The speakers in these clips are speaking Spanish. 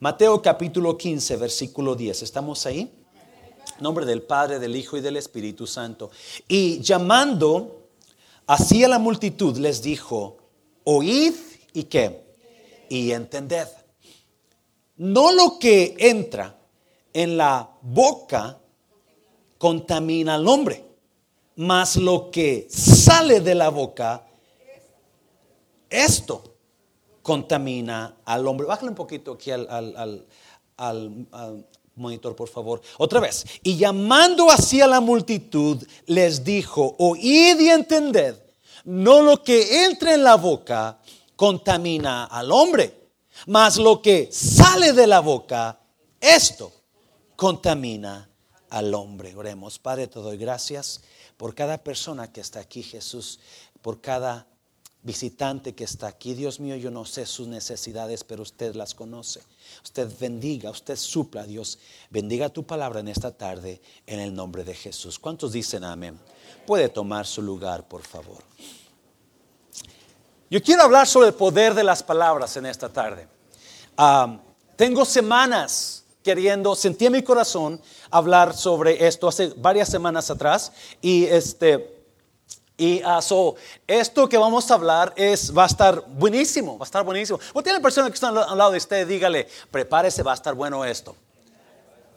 Mateo capítulo 15, versículo 10. ¿Estamos ahí? nombre del Padre, del Hijo y del Espíritu Santo. Y llamando así a la multitud les dijo, oíd y qué, y entended. No lo que entra en la boca contamina al hombre, mas lo que sale de la boca, esto contamina al hombre. Bájale un poquito aquí al, al, al monitor, por favor. Otra vez. Y llamando así a la multitud, les dijo, oíd y entended, no lo que entra en la boca contamina al hombre, mas lo que sale de la boca, esto contamina al hombre. Oremos, Padre, te doy gracias por cada persona que está aquí, Jesús, por cada visitante que está aquí. Dios mío, yo no sé sus necesidades, pero usted las conoce. Usted bendiga, usted supla, Dios. Bendiga tu palabra en esta tarde en el nombre de Jesús. ¿Cuántos dicen amén? Puede tomar su lugar, por favor. Yo quiero hablar sobre el poder de las palabras en esta tarde. tengo semanas queriendo, sentí en mi corazón hablar sobre esto hace varias semanas atrás y este y uh, esto que vamos a hablar es, va a estar buenísimo, va a estar buenísimo. O tiene persona que está al lado de usted, dígale, prepárese, va a estar bueno esto.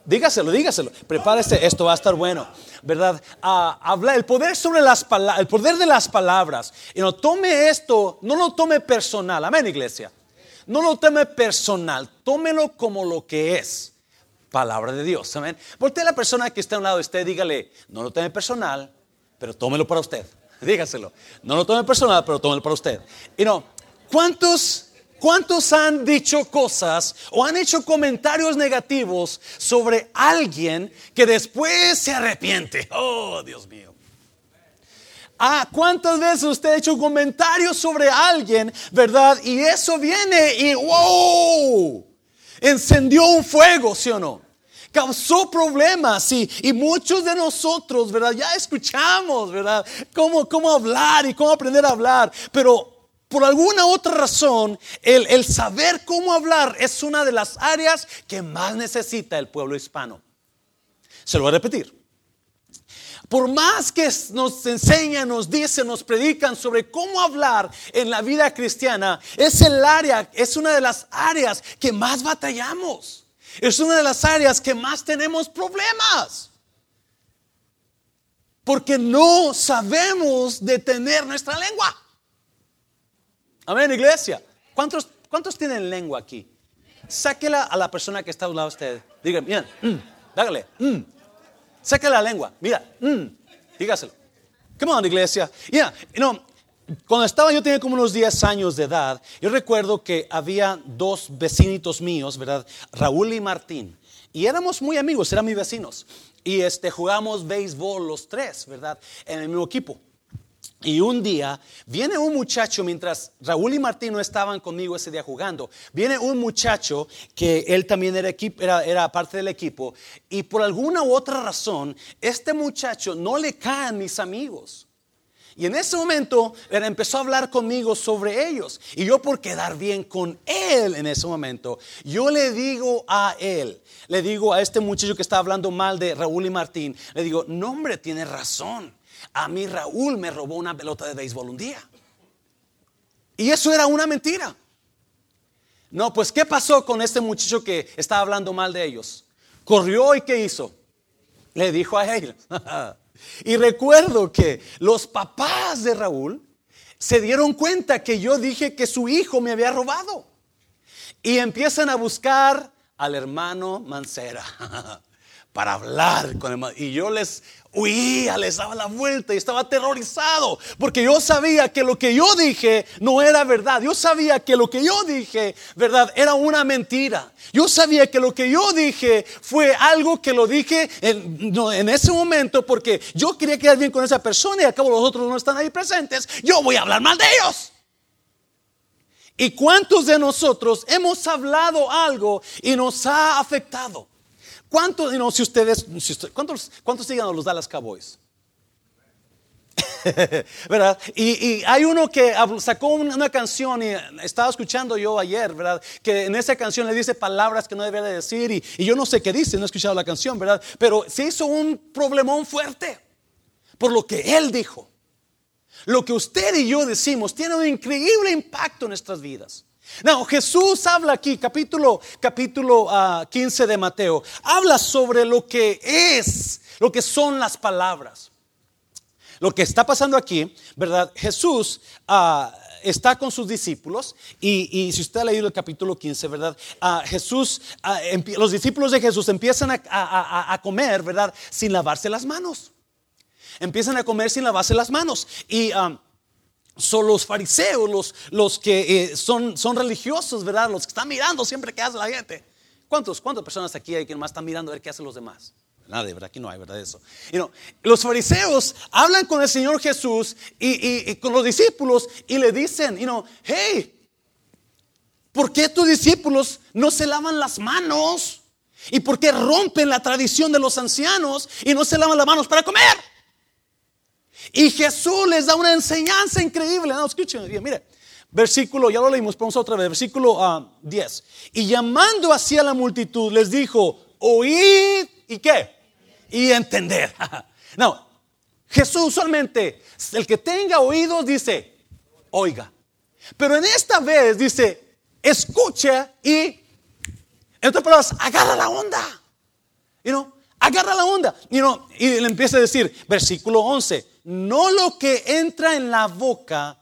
Dígaselo, dígaselo, prepárese, esto va a estar bueno, ¿verdad? Uh, habla, el poder sobre las palabras, el poder de las palabras. Y no tome esto, no lo tome personal, amén, iglesia. No lo tome personal, tómelo como lo que es. Palabra de Dios, amén. Porque la persona que está a un lado de usted, dígale, no lo tome personal, pero tómelo para usted. Dígaselo. No lo tome personal, pero tómelo para usted. Y no, ¿cuántos, ¿cuántos han dicho cosas o han hecho comentarios negativos sobre alguien que después se arrepiente? Oh, Dios mío. Ah, ¿cuántas veces usted ha hecho comentarios sobre alguien, verdad? Y eso viene y wow, encendió un fuego, ¿sí o no? Causó problemas y, muchos de nosotros, ¿verdad? Ya escuchamos, ¿verdad? Cómo, cómo hablar y cómo aprender a hablar, pero por alguna otra razón, el, el, saber cómo hablar es una de las áreas que más necesita el pueblo hispano. Se lo voy a repetir. Por más que nos enseñan, nos dicen, nos predican sobre cómo hablar en la vida cristiana, es el área, es una de las áreas que más batallamos. Es una de las áreas que más tenemos problemas. Porque no sabemos detener nuestra lengua. Amén, iglesia. ¿Cuántos, cuántos tienen lengua aquí? Sáquela a la persona que está a un lado de usted. Dígale, mira, mm, dágale, mm. la lengua, mira, mm, dígaselo. Come on, iglesia. Cuando estaba yo tenía como unos 10 años de edad, yo recuerdo que había dos vecinitos míos, ¿verdad? Raúl y Martín. Y éramos muy amigos, eran mis vecinos. Y este, jugamos béisbol los tres, ¿verdad? En el mismo equipo. Y un día viene un muchacho, mientras Raúl y Martín no estaban conmigo ese día jugando, viene un muchacho que él también era, era, era, parte del equipo, y por alguna u otra razón, este muchacho no le caen mis amigos. Y en ese momento él empezó a hablar conmigo sobre ellos. Y yo por quedar bien con él en ese momento, yo le digo a él, le digo a este muchacho que está hablando mal de Raúl y Martín, le digo, no hombre, tiene razón. A mí Raúl me robó una pelota de béisbol un día. Y eso era una mentira. No, pues ¿qué pasó con este muchacho que estaba hablando mal de ellos? Corrió y ¿qué hizo? Le dijo a él. Y recuerdo que los papás de Raúl se dieron cuenta que yo dije que su hijo me había robado. Y empiezan a buscar al hermano Mancera para hablar con el Y yo les huía, les daba la vuelta y estaba aterrorizado porque yo sabía que lo que yo dije no era verdad. Yo sabía que lo que yo dije, verdad, era una mentira. Yo sabía que lo que yo dije fue algo que lo dije en, en ese momento porque yo quería quedar bien con esa persona y acabo los otros no están ahí presentes. Yo voy a hablar mal de ellos. ¿Y cuántos de nosotros hemos hablado algo y nos ha afectado? ¿Cuántos, no, si ustedes, ¿cuántos, cuántos siguen a los Dallas Cowboys? ¿verdad? Y, hay uno que sacó una canción y estaba escuchando yo ayer, ¿verdad? Que en esa canción le dice palabras que no debe de decir y, y yo no sé qué dice, no he escuchado la canción, ¿verdad? Pero se hizo un problemón fuerte por lo que él dijo. Lo que usted y yo decimos tiene un increíble impacto en nuestras vidas. No, Jesús habla aquí, capítulo, capítulo 15 ah, de Mateo, habla sobre lo que es, lo que son las palabras. Lo que está pasando aquí, ¿verdad? Jesús ah, está con sus discípulos y, si usted ha leído el capítulo 15, ¿verdad? Ah, Jesús, los discípulos de Jesús empiezan a, comer, ¿verdad? Sin lavarse las manos. Empiezan a comer sin lavarse las manos. Y son los fariseos, los, los que eh, son, son religiosos, ¿verdad? Los que están mirando siempre qué hace la gente. ¿Cuántos, ¿Cuántas personas aquí hay que más están mirando a ver qué hacen los demás? Nadie, ¿verdad? Aquí no hay, ¿verdad? Eso. los fariseos hablan con el Señor Jesús y, con los discípulos y le dicen, you know, hey, ¿por qué tus discípulos no se lavan las manos? ¿Y por qué rompen la tradición de los ancianos y no se lavan las manos para comer? Y Jesús les da una enseñanza increíble. No, escuchen bien, mire. Versículo, ya lo leímos, vamos otra vez, versículo 10. Ah, y llamando hacia la multitud, les dijo, oíd y qué? Y entender. no, Jesús usualmente, el que tenga oídos dice, oiga. Pero en esta vez dice, escucha y, en otras palabras, agarra la onda. You know, agarra la onda. You know, y le empieza a decir, versículo 11 no lo que entra en la boca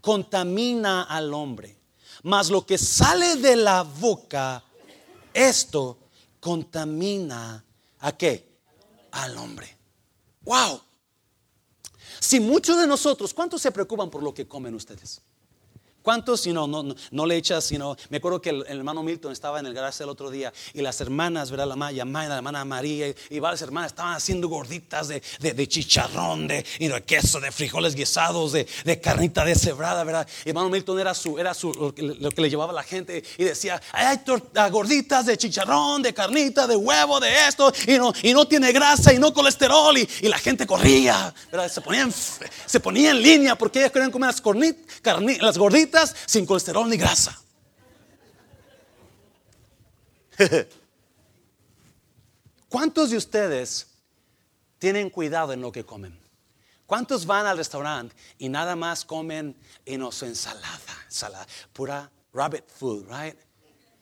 contamina al hombre, mas lo que sale de la boca, esto contamina a qué? Al hombre. Wow. Si muchos de nosotros, ¿cuántos se preocupan por lo que comen ustedes? ¿Cuántos, no, no, no, le echas, me acuerdo que el, hermano Milton estaba en el garaje el otro día y las hermanas, ¿verdad? La Maya, la hermana María y, varias hermanas estaban haciendo gorditas de, de, chicharrón, de, de, queso, de frijoles guisados, de, carnita de cebrada, ¿verdad? Y hermano Milton era, su, era su, lo, que, le llevaba a la gente y decía, hay gorditas de chicharrón, de carnita, de huevo, de esto, y no, y no tiene grasa y no colesterol. Y, la gente corría, ¿verdad? Se ponía, en, se ponía en línea porque ellas querían comer las, las gorditas sin colesterol ni grasa. ¿Cuántos de ustedes tienen cuidado en lo que comen? ¿Cuántos van al restaurante y nada más comen en su ensalada, pura rabbit food, right?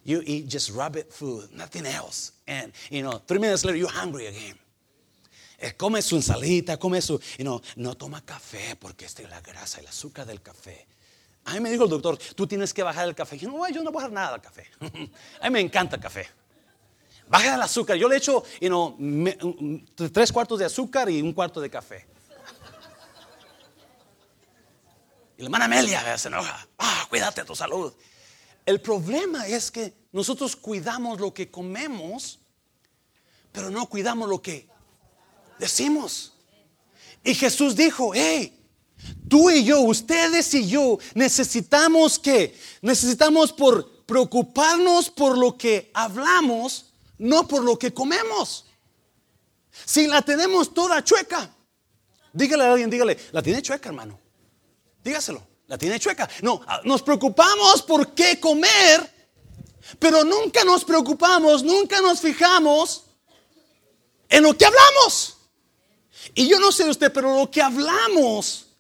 You eat just rabbit food, nothing else. And, you know, three minutes later, you're hungry again. Eh, come su ensalita, come su, you know, no toma café porque es la grasa, el azúcar del café. A mí me dijo el doctor, tú tienes que bajar el café. Yo no, yo no voy a bajar nada al café. A mí me encanta el café. Baja el azúcar. Yo le echo you tres cuartos de azúcar y un cuarto de café. Y la hermana Amelia se enoja. Ah, cuídate tu salud. El problema es que nosotros cuidamos lo que comemos, pero no cuidamos lo que decimos. Y Jesús dijo, hey, Tú y yo, ustedes y yo, necesitamos que, necesitamos por preocuparnos por lo que hablamos, no por lo que comemos. Si la tenemos toda chueca, dígale a alguien, dígale, la tiene chueca, hermano. Dígaselo, la tiene chueca. No, ah, nos preocupamos por qué comer, pero nunca nos preocupamos, nunca nos fijamos en lo que hablamos. Y yo no sé usted, pero lo que hablamos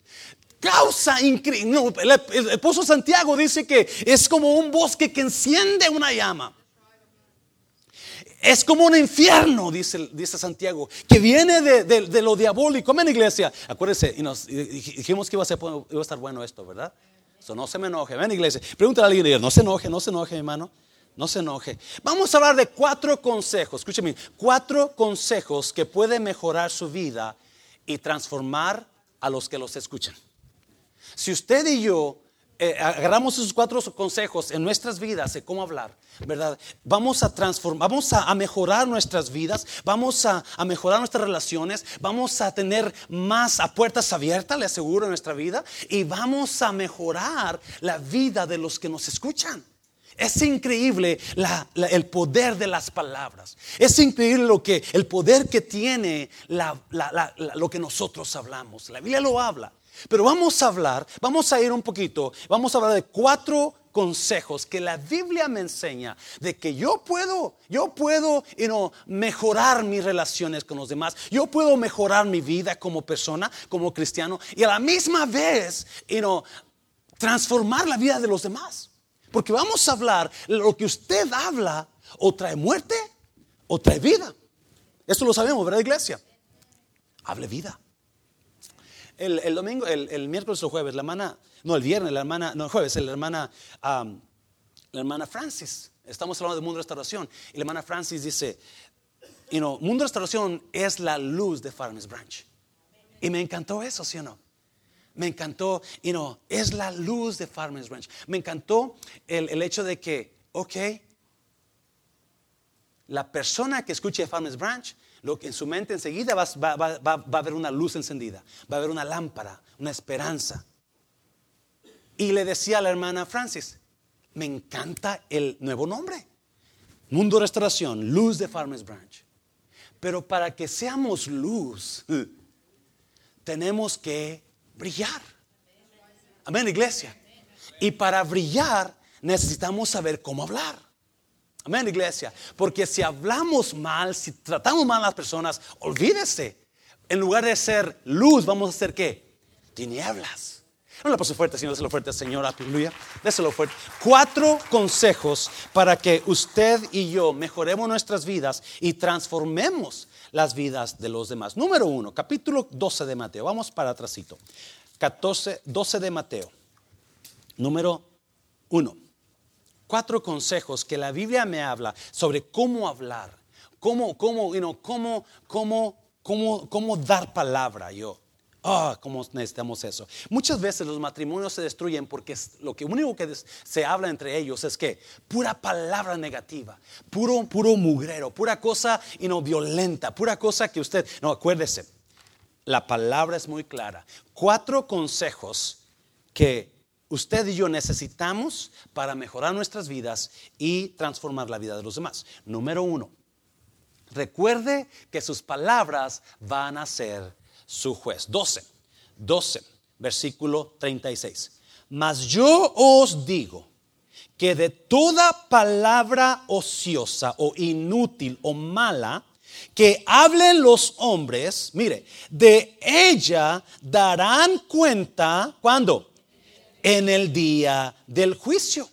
causa increíble. el, esposo Santiago dice que es como un bosque que enciende una llama. Es como un infierno, dice, dice Santiago, que viene de, lo diabólico. Amén, iglesia. Acuérdense, y nos dijimos que iba a, ser, iba a estar bueno esto, ¿verdad? Eso no se me enoje. Ven, iglesia. Pregúntale a alguien, no se enoje, no se enoje, hermano. No se enoje. Vamos a hablar de cuatro consejos. Escúcheme, cuatro consejos que pueden mejorar su vida y transformar a los que los escuchan. Si usted y yo eh, agarramos esos cuatro consejos en nuestras vidas de cómo hablar, ¿verdad? Vamos a transformar, vamos a, mejorar nuestras vidas, vamos a, mejorar nuestras relaciones, vamos a tener más puertas abiertas, le aseguro, en nuestra vida, y vamos a mejorar la vida de los que nos escuchan. Es increíble el poder de las palabras. Es increíble lo que, el poder que tiene lo que nosotros hablamos. La Biblia lo habla. Pero vamos a hablar, vamos a ir un poquito, vamos a hablar de cuatro consejos que la Biblia me enseña de que yo puedo, yo puedo mejorar mis relaciones con los demás, yo puedo mejorar mi vida como persona, como cristiano y a la misma vez transformar la vida de los demás. Porque vamos a hablar, lo que usted habla o trae muerte o trae vida. Eso lo sabemos, ¿verdad, iglesia? Hable vida. El, domingo, el, miércoles o jueves, la hermana, no, el viernes, la hermana, no, el jueves, la hermana, la hermana Francis, estamos hablando de Mundo Restauración, y la hermana Francis dice, you know, Mundo Restauración es la luz de Farmers Branch. Y me encantó eso, ¿sí o no? Me encantó, you know, es la luz de Farmers Branch. Me encantó el, el hecho de que, ok, la persona que escuche Farmers Branch, lo que en su mente enseguida va, a haber una luz encendida, va a haber una lámpara, una esperanza. Y le decía a la hermana Francis, me encanta el nuevo nombre. Mundo Restauración, luz de Farmers Branch. Pero para que seamos luz, tenemos que brillar. Amén, iglesia. Y para brillar necesitamos saber cómo hablar. Amén, iglesia. Porque si hablamos mal, si tratamos mal a las personas, olvídese. En lugar de ser luz, vamos a ser qué? Tinieblas. No le paso fuerte, sino déselo fuerte, Señor. Aleluya. Déselo fuerte. Cuatro consejos para que usted y yo mejoremos nuestras vidas y transformemos las vidas de los demás. Número uno, capítulo 12 de Mateo. Vamos para atrásito. 14, 12 de Mateo. Número uno cuatro consejos que la Biblia me habla sobre cómo hablar, cómo, cómo, you cómo, cómo, cómo, cómo dar palabra yo. Ah, cómo necesitamos eso. Muchas veces los matrimonios se destruyen porque lo que único que se habla entre ellos es que pura palabra negativa, puro, puro mugrero, pura cosa y no violenta, pura cosa que usted, no, acuérdese, la palabra es muy clara. Cuatro consejos que usted y yo necesitamos para mejorar nuestras vidas y transformar la vida de los demás. Número uno, recuerde que sus palabras van a ser su juez. 12, 12, versículo 36. Mas yo os digo que de toda palabra ociosa o inútil o mala, que hablen los hombres, mire, de ella darán cuenta, ¿cuándo? En el día del juicio.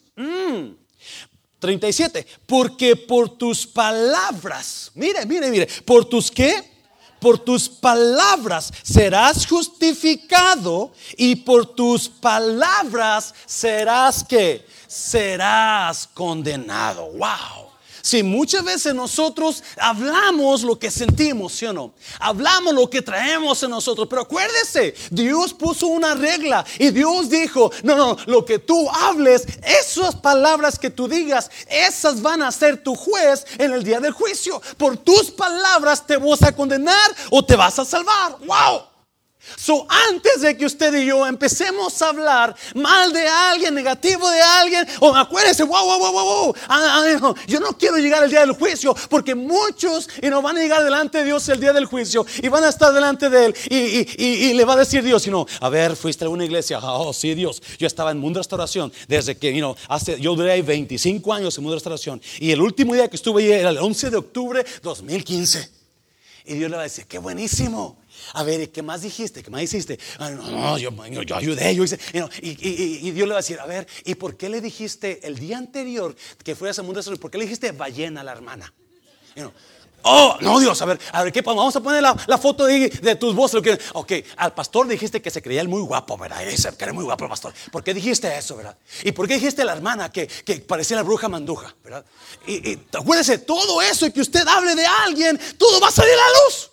37. Mm. Porque por tus palabras, mire, mire, mire, por tus qué? Por tus palabras serás justificado y por tus palabras serás que serás condenado. Wow. Si muchas veces nosotros hablamos lo que sentimos, ¿sí o no? Hablamos lo que traemos en nosotros. Pero acuérdese, Dios puso una regla y Dios dijo, no, no, lo que tú hables, esas palabras que tú digas, esas van a ser tu juez en el día del juicio. Por tus palabras te vas a condenar o te vas a salvar. ¡Wow! So, antes de que usted y yo empecemos a hablar mal de alguien, negativo de alguien, o acuérdese, wow, wow, wow, wow, ah, ah, yo no quiero llegar al día del juicio, porque muchos y no van a llegar delante de Dios el día del juicio y van a estar delante de Él y, le va a decir Dios, y no, a ver, fuiste a una iglesia, oh, sí, Dios, yo estaba en Mundo Restauración desde que, you hace, yo duré 25 años en Mundo Restauración y el último día que estuve ahí era el 11 de octubre 2015. Y Dios le va a decir, qué buenísimo. A ver, ¿qué más dijiste? ¿Qué más hiciste? no, no, yo, yo, ayudé, yo hice. y, Dios le va a decir, a ver, ¿y por qué le dijiste el día anterior que fue a ese mundo? ¿Por qué le dijiste ballena a la hermana? Oh, no, Dios, a ver, a ver, ¿qué Vamos a poner la, foto de, tus voces. Ok, al pastor dijiste que se creía el muy guapo, ¿verdad? Ese, que era muy guapo el pastor. ¿Por qué dijiste eso, verdad? ¿Y por qué dijiste a la hermana que, parecía la bruja manduja, verdad? Y, y acuérdese, todo eso y que usted hable de alguien, todo va a salir a la luz.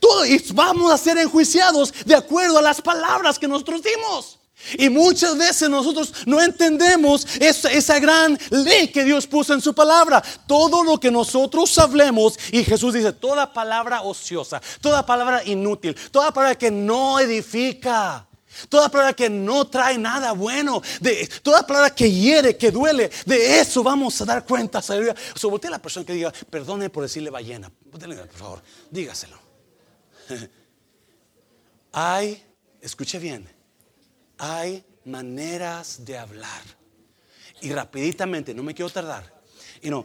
Todo, y vamos a ser enjuiciados de acuerdo a las palabras que nosotros dimos. Y muchas veces nosotros no entendemos esa, esa, gran ley que Dios puso en su palabra. Todo lo que nosotros hablemos, y Jesús dice, toda palabra ociosa, toda palabra inútil, toda palabra que no edifica. Toda palabra que no trae nada bueno, de, toda palabra que hiere, que duele, de eso vamos a dar cuenta. Sobre a la persona que diga, perdone por decirle ballena. Por favor, dígaselo. Hay, escuche bien, hay maneras de hablar. Y rapiditamente, no me quiero tardar. Y no,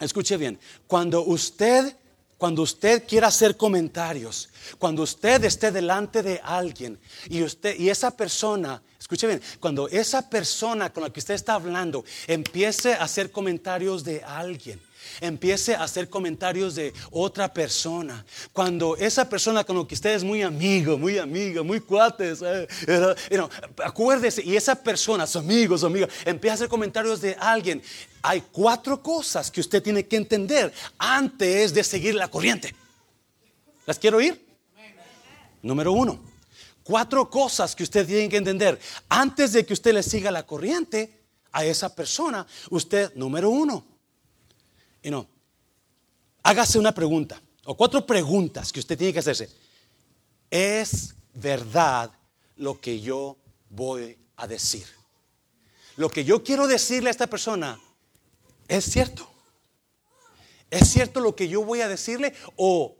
escuche bien, cuando usted cuando usted quiera hacer comentarios, cuando usted esté delante de alguien y usted y esa persona, escuche bien, cuando esa persona con la que usted está hablando empiece a hacer comentarios de alguien, empiece a hacer comentarios de otra persona. Cuando esa persona con la que usted es muy amigo, muy amiga, muy cuates, eh, acuérdese, y esa persona, su amigo, su amiga, empieza a hacer comentarios de alguien. Hay cuatro cosas que usted tiene que entender antes de seguir la corriente. ¿Las quiero oír? Número uno, cuatro cosas que usted tiene que entender antes de que usted le siga la corriente a esa persona. Usted, número uno, y no, hágase una pregunta o cuatro preguntas que usted tiene que hacerse. ¿Es verdad lo que yo voy a decir? Lo que yo quiero decirle a esta persona es cierto. ¿Es cierto lo que yo voy a decirle o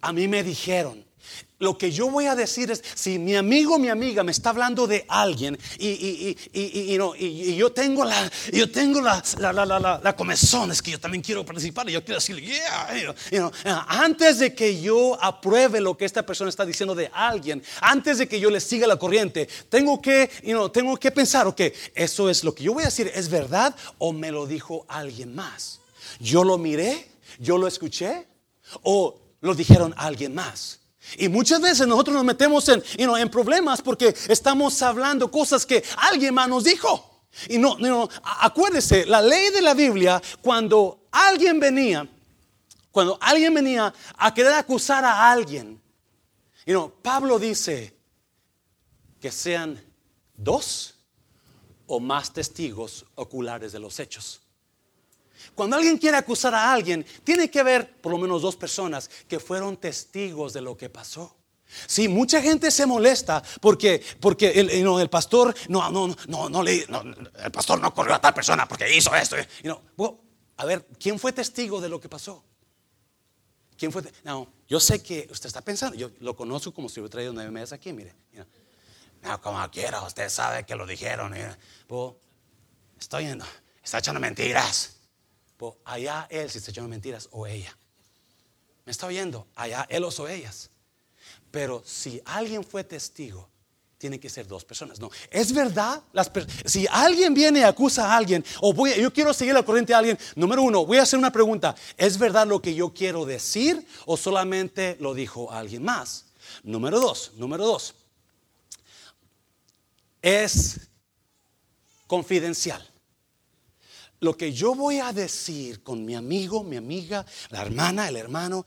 a mí me dijeron? Lo que yo voy a decir es, si mi amigo o mi amiga me está hablando de alguien y, yo tengo la, yo tengo la, la, comezón, es que yo también quiero participar y yo quiero decirle, yeah, antes de que yo apruebe lo que esta persona está diciendo de alguien, antes de que yo le siga la corriente, tengo que, tengo que pensar, ok, eso es lo que yo voy a decir, ¿es verdad o me lo dijo alguien más? ¿Yo lo miré? ¿Yo lo escuché? ¿O lo dijeron alguien más? Y muchas veces nosotros nos metemos en, en problemas porque estamos hablando cosas que alguien más nos dijo. Y no, no, acuérdese, la ley de la Biblia, cuando alguien venía, cuando alguien venía a querer acusar a alguien, Pablo dice que sean dos o más testigos oculares de los hechos. Cuando alguien quiere acusar a alguien, tiene que haber por lo menos dos personas que fueron testigos de lo que pasó. Sí, mucha gente se molesta porque, porque el, el pastor no, no, no, no, le, el pastor no corrió a tal persona porque hizo esto. a ver, ¿quién fue testigo de lo que pasó? ¿Quién fue? No, yo sé que usted está pensando, yo lo conozco como si hubiera traído nueve meses aquí, mire. No, como quiera, usted sabe que lo dijeron. estoy yendo, está echando mentiras allá él si está echando mentiras o ella. ¿Me está oyendo? Allá él o ellas. Pero si alguien fue testigo, tiene que ser dos personas. No, es verdad. Las si alguien viene y acusa a alguien, o voy, yo quiero seguir la corriente de alguien, número uno, voy a hacer una pregunta. ¿Es verdad lo que yo quiero decir o solamente lo dijo alguien más? Número dos, número dos. Es confidencial lo que yo voy a decir con mi amigo, mi amiga, la hermana, el hermano,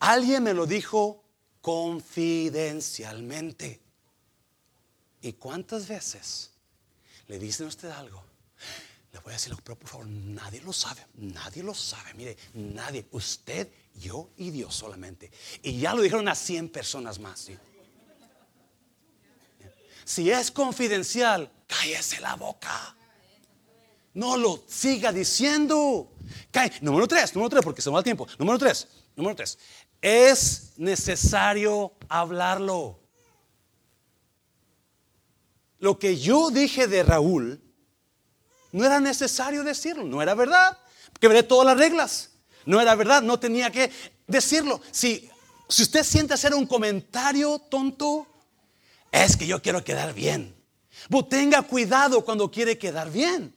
alguien me lo dijo confidencialmente. ¿Y cuántas veces le dicen a usted algo? Le voy a decir, pero por favor, nadie lo sabe, nadie lo sabe, mire, nadie, usted, yo y Dios solamente. Y ya lo dijeron a 100 personas más. Si es confidencial, cállese la boca. No lo siga diciendo. Número tres, número tres, porque se va el tiempo. Número tres, número tres. Es necesario hablarlo. Lo que yo dije de Raúl, no era necesario decirlo, no era verdad. Quebré todas las reglas. No era verdad, no tenía que decirlo. Si, si usted siente hacer un comentario tonto, es que yo quiero quedar bien. Pero tenga cuidado cuando quiere quedar bien.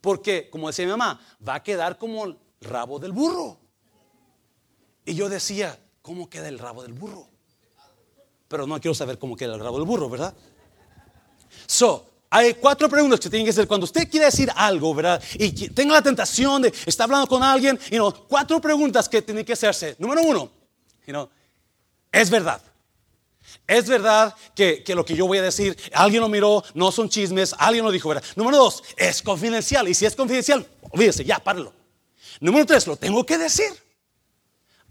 Porque, como decía mi mamá, va a quedar como el rabo del burro. Y yo decía, ¿cómo queda el rabo del burro? Pero no quiero saber cómo queda el rabo del burro, ¿verdad? So, hay cuatro preguntas que tienen que hacer cuando usted quiere decir algo, ¿verdad? Y tenga la tentación de estar hablando con alguien, y no, cuatro preguntas que tienen que hacerse. Número uno, you ¿es verdad? Es verdad que, lo que yo voy a decir, alguien lo miró, no son chismes, alguien lo dijo, ¿verdad? Número dos, es confidencial. Y si es confidencial, olvídese, ya, páralo. Número tres, lo tengo que decir.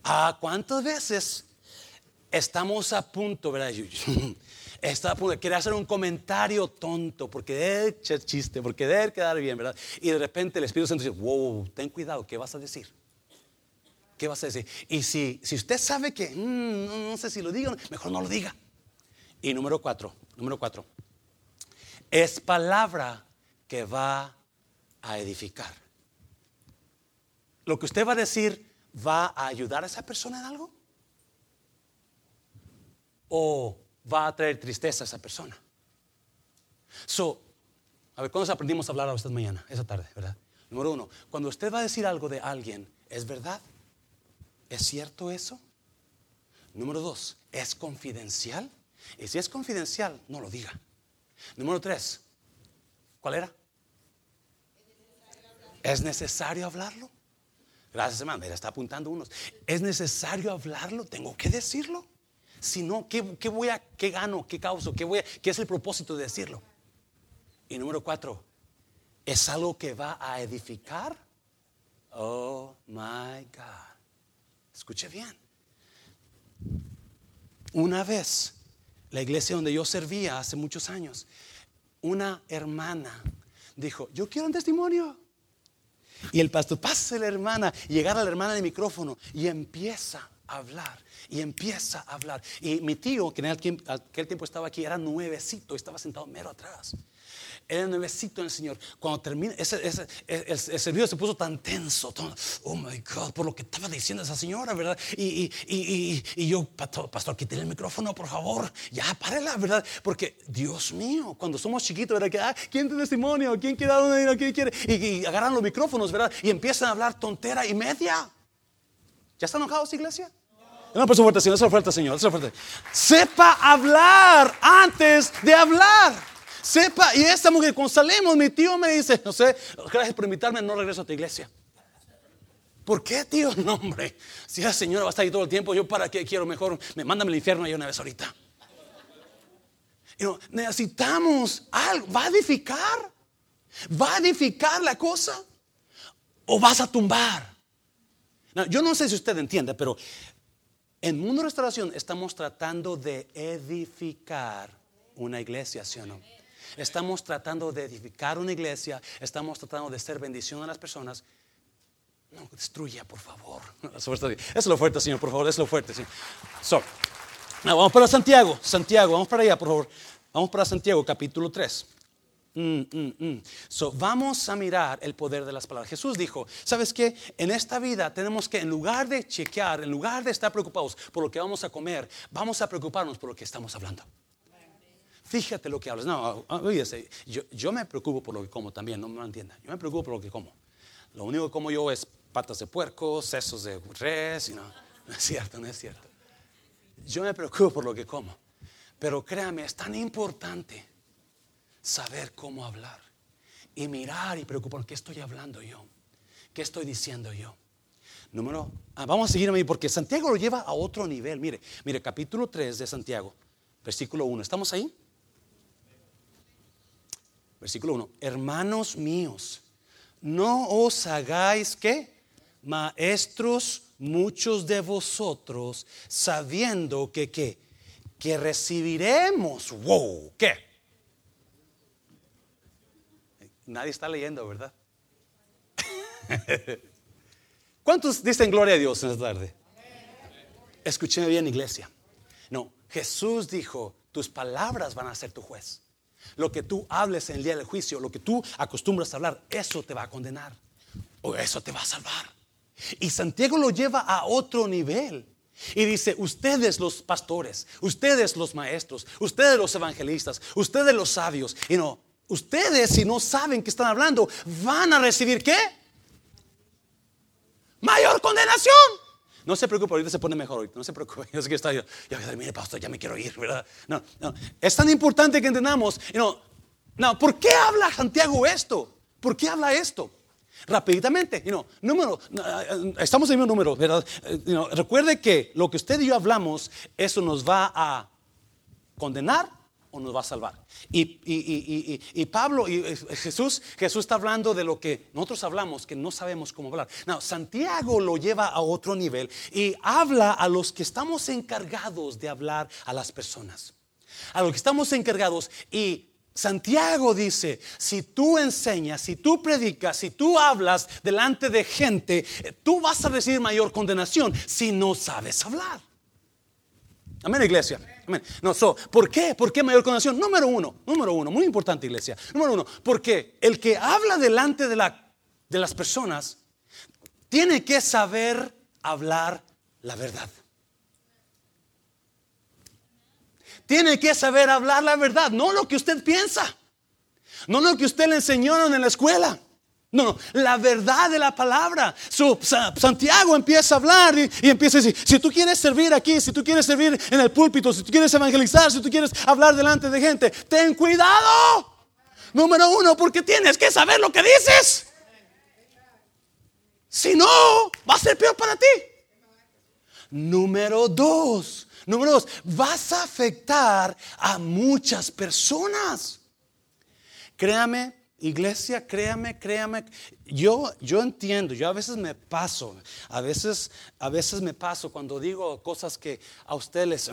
¿A cuántas veces estamos a punto, verdad? Está a punto de querer hacer un comentario tonto, porque echar chiste, porque debe quedar bien, ¿verdad? Y de repente el Espíritu Santo dice, wow, ten cuidado, ¿qué vas a decir? ¿Qué vas a decir? Y si, si usted sabe que, mm, no, sé si lo digo, mejor no lo diga. Y número cuatro, número cuatro, es palabra que va a edificar. Lo que usted va a decir va a ayudar a esa persona en algo o va a traer tristeza a esa persona. So, a ver, ¿cuándo aprendimos a hablar a usted mañana? Esa tarde, ¿verdad? Número uno, cuando usted va a decir algo de alguien, ¿es verdad? ¿Es cierto eso? Número dos, ¿es confidencial? Y si es confidencial, no lo diga. Número tres, ¿cuál era? ¿Es necesario hablarlo? Gracias, hermano. Mira, está apuntando unos. ¿Es necesario hablarlo? ¿Tengo que decirlo? Si no, ¿qué, voy a, qué gano? ¿Qué causo? ¿Qué, voy ¿Qué es el propósito de decirlo? Y número cuatro, ¿es algo que va a edificar? Oh my God. Escuche bien. Una vez, la iglesia donde yo servía hace muchos años, una hermana dijo, yo quiero un testimonio. Y el pastor pasa a la hermana, llegar a la hermana del micrófono y empieza a hablar. Y empieza a hablar. Y mi tío, que en aquel tiempo estaba aquí, era nuevecito, estaba sentado mero atrás era nuevecito en el Señor. Cuando termina, ese, el, servicio se puso tan tenso. oh my God, por lo que estaba diciendo esa señora, ¿verdad? Y, y, yo, pastor, quítale el micrófono, por favor. Ya, párela, ¿verdad? Porque, Dios mío, cuando somos chiquitos, ¿verdad? Que, ah, ¿Quién tiene testimonio? ¿Quién quiere dar una ¿Quién quiere? Y, agarran los micrófonos, ¿verdad? Y empiezan a hablar tontera y media. ¿Ya están enojados, iglesia? No, por fuerte, Señor, eso fuerte, Señor, eso fuerte. Sepa hablar antes de hablar. Sepa, y esta mujer, cuando salimos, mi tío me dice, no sé, gracias por invitarme, no regreso a tu iglesia. ¿Por qué, tío? No, hombre. Si la señora va a estar ahí todo el tiempo, yo para qué quiero mejor, me mándame al infierno ahí una vez ahorita. necesitamos algo. ¿Va a edificar? ¿Va a edificar la cosa? ¿O vas a tumbar? yo no sé si usted entiende, pero en Mundo Restauración estamos tratando de edificar una iglesia, ¿sí o no? Estamos tratando de edificar una iglesia, estamos tratando de ser bendición a las personas. No destruya, por favor. Eso es lo fuerte, Señor, por favor, es lo fuerte, Señor. vamos para Santiago, Santiago, vamos para allá, por favor. Vamos para Santiago, capítulo 3. Mm, mm, mm. So, vamos a mirar el poder de las palabras. Jesús dijo, ¿sabes qué? En esta vida tenemos que, en lugar de chequear, en lugar de estar preocupados por lo que vamos a comer, vamos a preocuparnos por lo que estamos hablando. Fíjate lo que hablas. No, oye, yo, yo me preocupo por lo que como también, no me entienda. Yo me preocupo por lo que como. Lo único que como yo es patas de puerco, sesos de res, y no, no es cierto, no es cierto. Yo me preocupo por lo que como. Pero créame, es tan importante saber cómo hablar y mirar y preocupar qué estoy hablando yo, qué estoy diciendo yo. Número, ah, vamos a seguir ahí porque Santiago lo lleva a otro nivel. Mire, mire, capítulo 3 de Santiago, versículo 1. ¿Estamos ahí? Versículo 1. Hermanos míos, no os hagáis que maestros muchos de vosotros, sabiendo que qué, que recibiremos, wow, ¿qué? Nadie está leyendo, ¿verdad? ¿Cuántos dicen gloria a Dios en esta tarde? Escúcheme bien, iglesia. No, Jesús dijo, tus palabras van a ser tu juez. Lo que tú hables en el día del juicio, lo que tú acostumbras a hablar, eso te va a condenar. O eso te va a salvar. Y Santiago lo lleva a otro nivel. Y dice, ustedes los pastores, ustedes los maestros, ustedes los evangelistas, ustedes los sabios, y no, ustedes si no saben que están hablando, van a recibir qué? Mayor condenación. No se preocupe, ahorita se pone mejor ahorita. No se preocupe. Yo sé que está. Ya, mire, pastor, ya me quiero ir, ¿verdad? No, no. Es tan importante que entendamos. No, no, ¿por qué habla Santiago esto? ¿Por qué habla esto? Rápidamente, you número, eh, estamos en el mismo número, ¿verdad? Eh, recuerde que lo que usted y yo hablamos, eso nos va a condenar o nos va a salvar. Y, Pablo y eh, Jesús, Jesús está hablando de lo que nosotros hablamos, que no sabemos cómo hablar. No, Santiago lo lleva a otro nivel y habla a los que estamos encargados de hablar a las personas. A los que estamos encargados y Santiago dice, si tú enseñas, si tú predicas, si tú hablas delante de gente, tú vas a recibir mayor condenación si no sabes hablar. Amén, iglesia. No, so, ¿por qué? ¿Por qué mayor condenación? Número uno, número uno, muy importante, iglesia. Número uno, porque el que habla delante de, la, de las personas tiene que saber hablar la verdad. Tiene que saber hablar la verdad, no lo que usted piensa, no lo que usted le enseñaron en la escuela. No, no, la verdad de la palabra. Santiago empieza a hablar y, empieza a decir, si tú quieres servir aquí, si tú quieres servir en el púlpito, si tú quieres evangelizar, si tú quieres hablar delante de gente, ten cuidado. Número uno, porque tienes que saber lo que dices. Si no, va a ser peor para ti. Número dos, número dos, vas a afectar a muchas personas. Créame, Iglesia, créame, créame. Yo, yo entiendo, yo a veces me paso, a veces, a veces me paso cuando digo cosas que a ustedes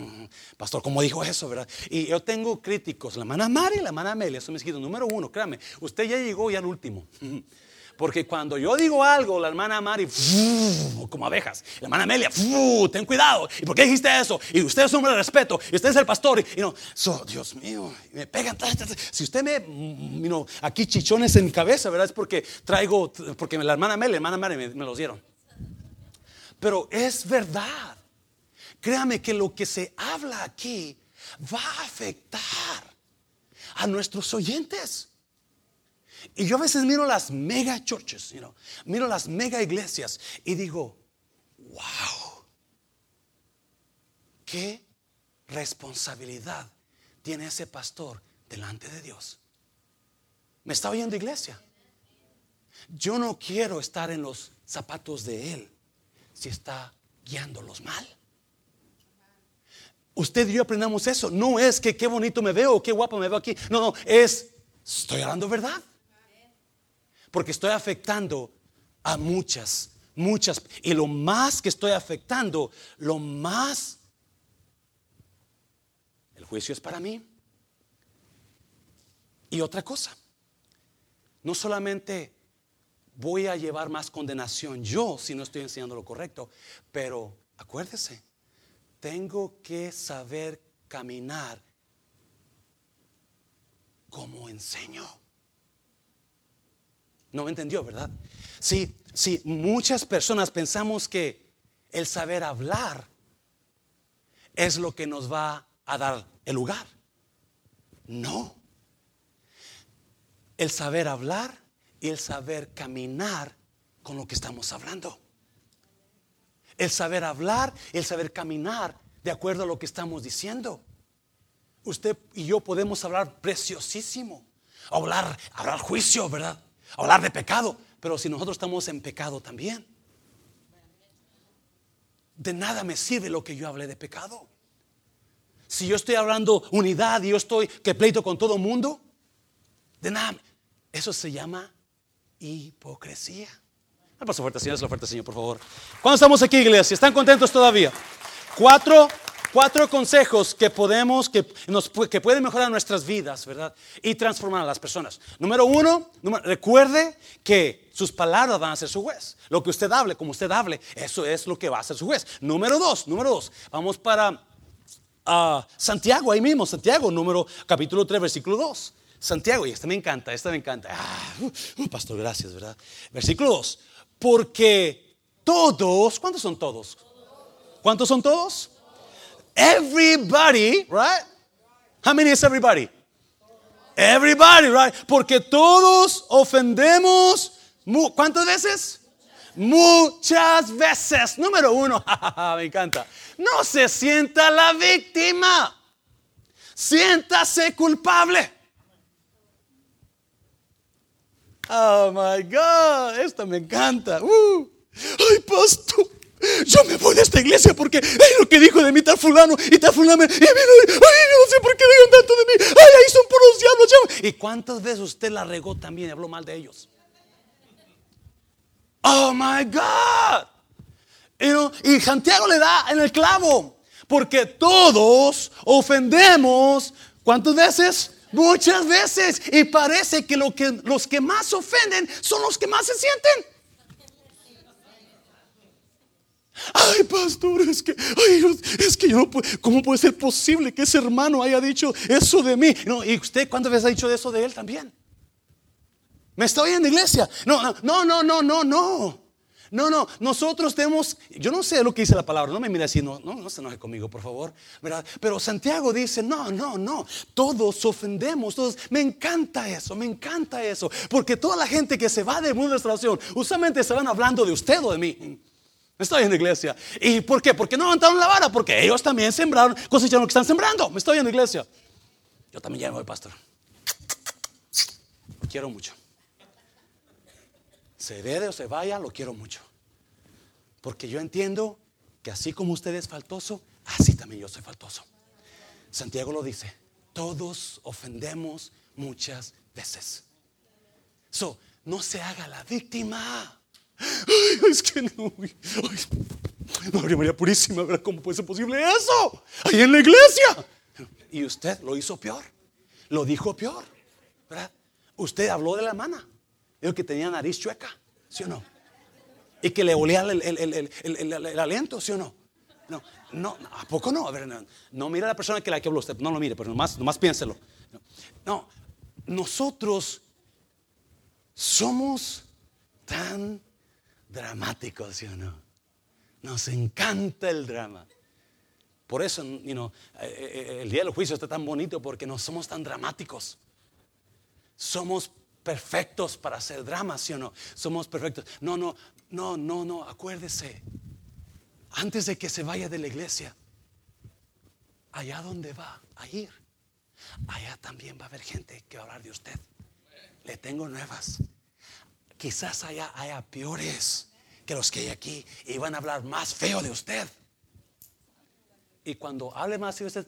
pastor, ¿cómo dijo eso, verdad? Y yo tengo críticos, la hermana Mari y la hermana Amelia, son mis hijos. Número uno, créame, usted ya llegó ya al último. Porque cuando yo digo algo, la hermana Mari, como abejas, la hermana Amelia, ten cuidado. ¿Y por qué dijiste eso? Y usted es un hombre de respeto, y usted es el pastor. Y, no, Dios mío, me pegan. Si usted me, you aquí chichones en mi cabeza, ¿verdad? Es porque traigo, porque la hermana Amelia, la hermana Mari me los dieron. Pero es verdad. Créame que lo que se habla aquí va a afectar a nuestros oyentes. Y yo a veces miro las mega churches, you know, miro las mega iglesias y digo, wow, qué responsabilidad tiene ese pastor delante de Dios. ¿Me está oyendo iglesia? Yo no quiero estar en los zapatos de Él si está guiándolos mal. Usted y yo aprendamos eso. No es que qué bonito me veo qué guapo me veo aquí. No, no, es, estoy hablando verdad porque estoy afectando a muchas, muchas. Y lo más que estoy afectando, lo más, el juicio es para mí. Y otra cosa, no solamente voy a llevar más condenación yo si no estoy enseñando lo correcto, pero acuérdese, tengo que saber caminar como enseño. No me entendió, ¿verdad? Sí, sí, muchas personas pensamos que el saber hablar es lo que nos va a dar el lugar. No. El saber hablar y el saber caminar con lo que estamos hablando. El saber hablar el saber caminar de acuerdo a lo que estamos diciendo. Usted y yo podemos hablar preciosísimo. Hablar, hablar juicio, ¿verdad? Hablar de pecado, pero si nosotros estamos en pecado también, de nada me sirve lo que yo hablé de pecado. Si yo estoy hablando unidad y yo estoy que pleito con todo mundo, de nada. Eso se llama hipocresía. Paso fuerte, Señor, es la fuerte, Señor, por favor. ¿Cuándo estamos aquí, iglesia? ¿Están contentos todavía? Cuatro cuatro consejos que podemos, que, nos, que pueden mejorar nuestras vidas, ¿verdad? Y transformar a las personas. Número uno, recuerde que sus palabras van a ser su juez. Lo que usted hable, como usted hable, eso es lo que va a ser su juez. Número dos, número dos, vamos para ah, Santiago, ahí mismo, Santiago, número capítulo 3, versículo 2. Santiago, y esta me encanta, esta me encanta. Ah, uh, uh, pastor, gracias, ¿verdad? Versículo 2. Porque todos, ¿cuántos son todos? ¿Cuántos son todos? Everybody, right? How many is everybody? Everybody, right? Porque todos ofendemos. ¿Cuántas veces? Muchas veces. Número uno, me encanta. No se sienta la víctima. Siéntase culpable. Oh my God, esto me encanta. Uh. Ay, pastor. Yo me voy de esta iglesia porque ay, lo que dijo de mí tal fulano y tal fulano. Y a mí no, ay, no sé por qué digan tanto de mí. Ay, ahí son puros diablos. ¿Y cuántas veces usted la regó también y habló mal de ellos? Oh my God. y Santiago le da en el clavo. Porque todos ofendemos. ¿Cuántas veces? Muchas veces. Y parece que, lo que los que más ofenden son los que más se sienten. Ay, pastor, es que, ay, es que yo no puedo, ¿cómo puede ser posible que ese hermano haya dicho eso de mí? No, y usted, ¿cuántas veces ha dicho eso de él también? ¿Me está oyendo, iglesia? No, no, no, no, no, no. No, no, nosotros tenemos, yo no sé lo que dice la palabra, no me mire así, no, no, no se enoje conmigo, por favor. Pero Santiago dice, no, no, no, todos ofendemos, todos, me encanta eso, me encanta eso, porque toda la gente que se va del mundo de restauración, usualmente se van hablando de usted o de mí. Me estoy en la iglesia. ¿Y por qué? Porque no levantaron la vara, porque ellos también sembraron, cosecharon lo que están sembrando. Me estoy en la iglesia. Yo también ya me voy, pastor. Lo quiero mucho se herede o se vaya, lo quiero mucho. Porque yo entiendo que así como usted es faltoso, así también yo soy faltoso. Santiago lo dice, todos ofendemos muchas veces. So, no se haga la víctima. Es que no. María Purísima, ¿verdad? ¿Cómo puede ser posible eso? Ahí en la iglesia. Y usted lo hizo peor. Lo dijo peor. ¿Verdad? Usted habló de la mano el que tenía nariz chueca, ¿sí o no? Y que le olía el, aliento, ¿sí o no? No, no, ¿a poco no? A ver, no, no mira a la persona que la que habló usted, no lo mire, pero nomás, nomás piénselo. No, nosotros somos tan dramáticos, ¿sí o no? Nos encanta el drama. Por eso, know, eh, eh, el día del juicio está tan bonito porque no somos tan dramáticos. Somos perfectos para hacer drama, ¿sí o no? Somos perfectos. No, no, no, no, no, acuérdese. Antes de que se vaya de la iglesia, allá donde va a ir, allá también va a haber gente que va a hablar de usted. Le tengo nuevas. Quizás allá haya peores que los que hay aquí y van a hablar más feo de usted. Y cuando hable más de usted,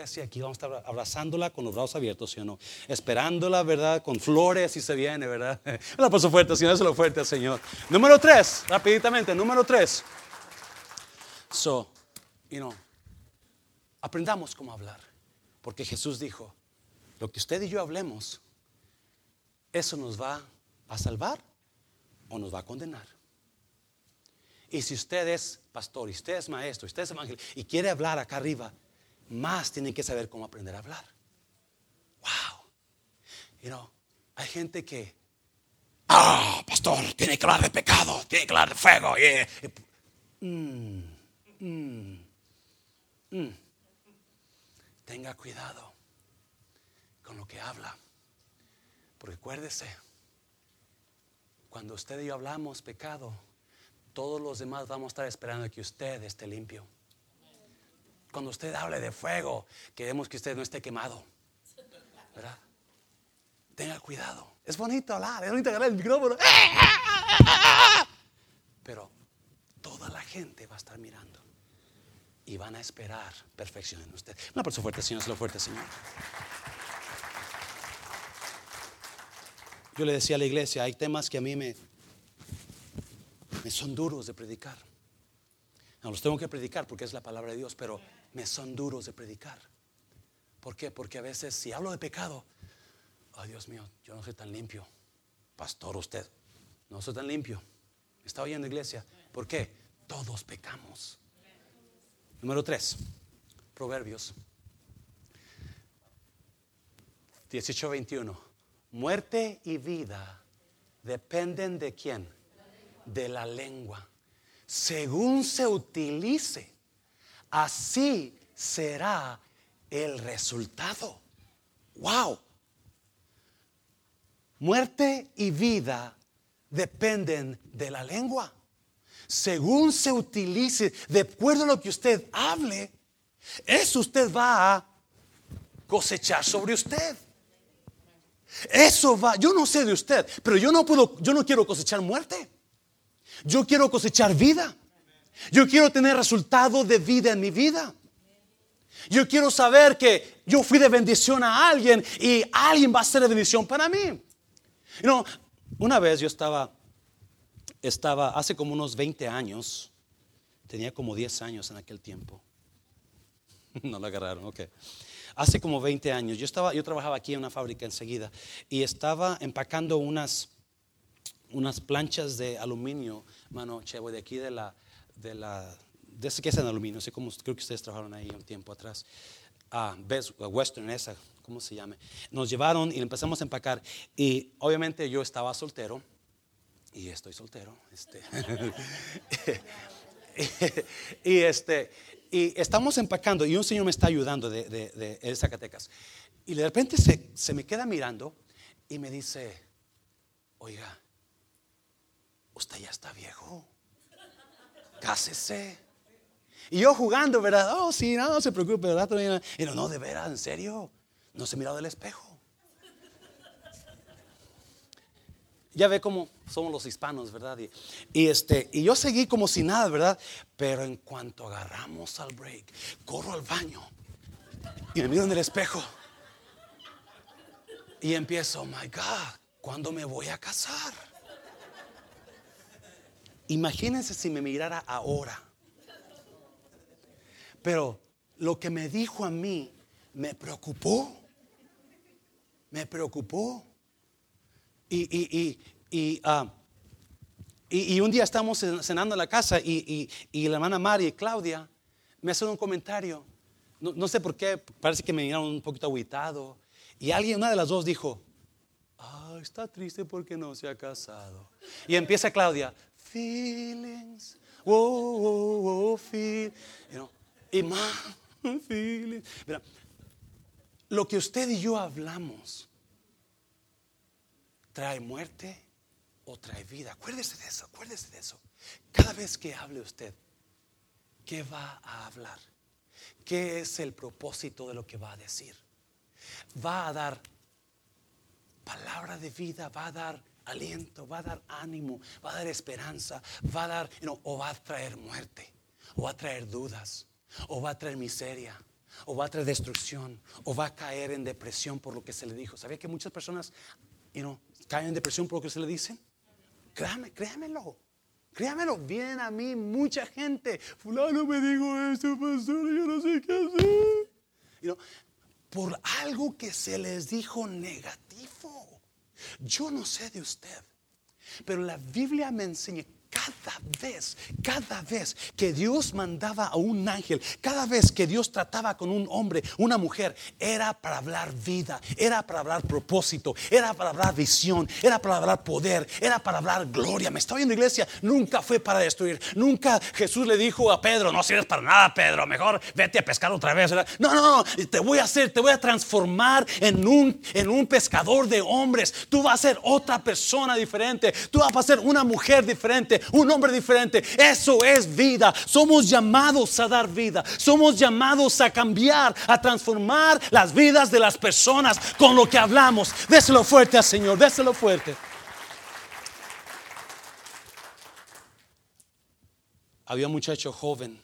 hacia aquí. Vamos a estar abrazándola con los brazos abiertos, ¿sí o no? Esperándola, ¿verdad? Con flores y se viene, ¿verdad? La paso fuerte, Señor, lo fuerte Señor. Número tres, rapiditamente, número tres. So, you know, aprendamos cómo hablar. Porque Jesús dijo, lo que usted y yo hablemos, eso nos va a salvar o nos va a condenar. Y si usted es pastor, y usted es maestro, y usted es evangelista, y quiere hablar acá arriba, más tiene que saber cómo aprender a hablar. Wow. You know, hay gente que, ah, pastor, tiene que hablar de pecado, tiene que hablar de fuego. Mm, mm, mm. Tenga cuidado con lo que habla. Porque acuérdese, cuando usted y yo hablamos pecado, todos los demás vamos a estar esperando que usted esté limpio. Cuando usted hable de fuego, queremos que usted no esté quemado. ¿Verdad? Tenga cuidado. Es bonito hablar, es bonito agarrar el micrófono. Pero toda la gente va a estar mirando y van a esperar perfección en usted. Una persona fuerte, Señor, lo fuerte, Señor. Yo le decía a la iglesia, hay temas que a mí me, me son duros de predicar. No los tengo que predicar porque es la palabra de Dios, pero me son duros de predicar. ¿Por qué? Porque a veces si hablo de pecado, ay Dios mío, yo no soy tan limpio. Pastor, usted, no soy tan limpio. ¿Está oyendo iglesia? ¿Por qué? Todos pecamos. Número tres, Proverbios 18-21. Muerte y vida dependen de quién? de la lengua. Según se utilice, así será el resultado. Wow. Muerte y vida dependen de la lengua. Según se utilice, de acuerdo a lo que usted hable, eso usted va a cosechar sobre usted. Eso va, yo no sé de usted, pero yo no puedo, yo no quiero cosechar muerte. Yo quiero cosechar vida. Yo quiero tener resultado de vida en mi vida. Yo quiero saber que yo fui de bendición a alguien y alguien va a ser de bendición para mí. You una vez yo estaba, estaba hace como unos 20 años, tenía como 10 años en aquel tiempo. no lo agarraron, ok. Hace como 20 años, yo, estaba, yo trabajaba aquí en una fábrica enseguida y estaba empacando unas, unas planchas de aluminio, mano, chevo, de aquí de la, de la, de ese es en aluminio, sé cómo, creo que ustedes trabajaron ahí un tiempo atrás. Ah, Western, esa, ¿cómo se llama? Nos llevaron y empezamos a empacar. Y obviamente yo estaba soltero, y estoy soltero. Este. y este, y estamos empacando, y un señor me está ayudando de, Zacatecas. Y de repente se, se me queda mirando y me dice, oiga, usted ya está viejo, cásese. Y yo jugando, ¿verdad? Oh, sí, no, no se preocupe, ¿verdad? Y no, no, de veras, en serio, no se mirado del espejo. Ya ve cómo somos los hispanos, ¿verdad? Y, este, y yo seguí como si nada, ¿verdad? Pero en cuanto agarramos al break, corro al baño y me miro en el espejo. Y empiezo, oh my God, ¿cuándo me voy a casar? Imagínense si me mirara ahora. Pero lo que me dijo a mí me preocupó. Me preocupó. Y, y, y, ah, y, un día estamos cenando en la casa y, la hermana María y Claudia me hacen un comentario. No, no sé por qué, parece que me miraron un poquito aguitado. Y alguien, una de las dos dijo, ah, está triste porque no se ha casado. Y empieza Claudia, feelings, wow, wow, wow, feel. y más, feelings. Mira, lo que usted y yo hablamos trae muerte o trae vida. Acuérdese de eso, acuérdese de eso. Cada vez que hable usted, ¿qué va a hablar? ¿Qué es el propósito de lo que va a decir? va a dar palabra de vida, va a dar aliento, va a dar ánimo, va a dar esperanza, va a dar, o va a traer muerte, o va a traer dudas, o va a traer miseria, o va a traer destrucción, o va a caer en depresión por lo que se le dijo. ¿Sabía que muchas personas caen en depresión por lo que se le dicen? Créame, créamelo. Créamelo, vienen a mí mucha gente. Fulano me dijo esto, pastor, yo no sé qué hacer por algo que se les dijo negativo. Yo no sé de usted, pero la Biblia me enseña cada vez, cada vez que Dios mandaba a un ángel, cada vez que Dios trataba con un hombre, una mujer, era para hablar vida, era para hablar propósito, era para hablar visión, era para hablar poder, era para hablar gloria. Me estaba viendo iglesia, nunca fue para destruir. Nunca Jesús le dijo a Pedro, no sirves para nada, Pedro, mejor vete a pescar otra vez. No, no, no, te voy a hacer, te voy a transformar en un, en un pescador de hombres. Tú vas a ser otra persona diferente, tú vas a ser una mujer diferente un hombre diferente. Eso es vida. Somos llamados a dar vida. Somos llamados a cambiar, a transformar las vidas de las personas con lo que hablamos. Déselo fuerte al Señor, déselo fuerte. Había un muchacho joven,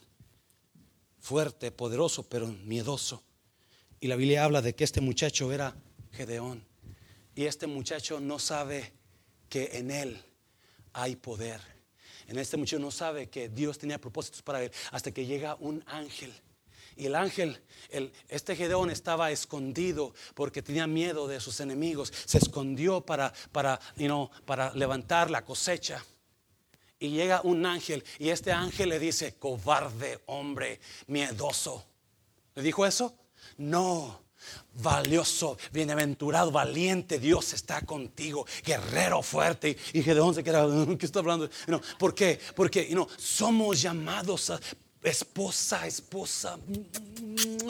fuerte, poderoso, pero miedoso. Y la Biblia habla de que este muchacho era Gedeón. Y este muchacho no sabe que en él hay poder en este muchacho no sabe que Dios tenía propósitos para él hasta que llega un ángel. Y el ángel, el, este Gedeón estaba escondido porque tenía miedo de sus enemigos. Se escondió para, para, para levantar la cosecha. Y llega un ángel y este ángel le dice, cobarde hombre, miedoso. ¿Le dijo eso? No, valioso, bienaventurado, valiente, Dios está contigo, guerrero fuerte. Y Gedeón se queda, ¿qué está hablando? No, ¿Por qué? Porque no, somos llamados a esposa, esposa,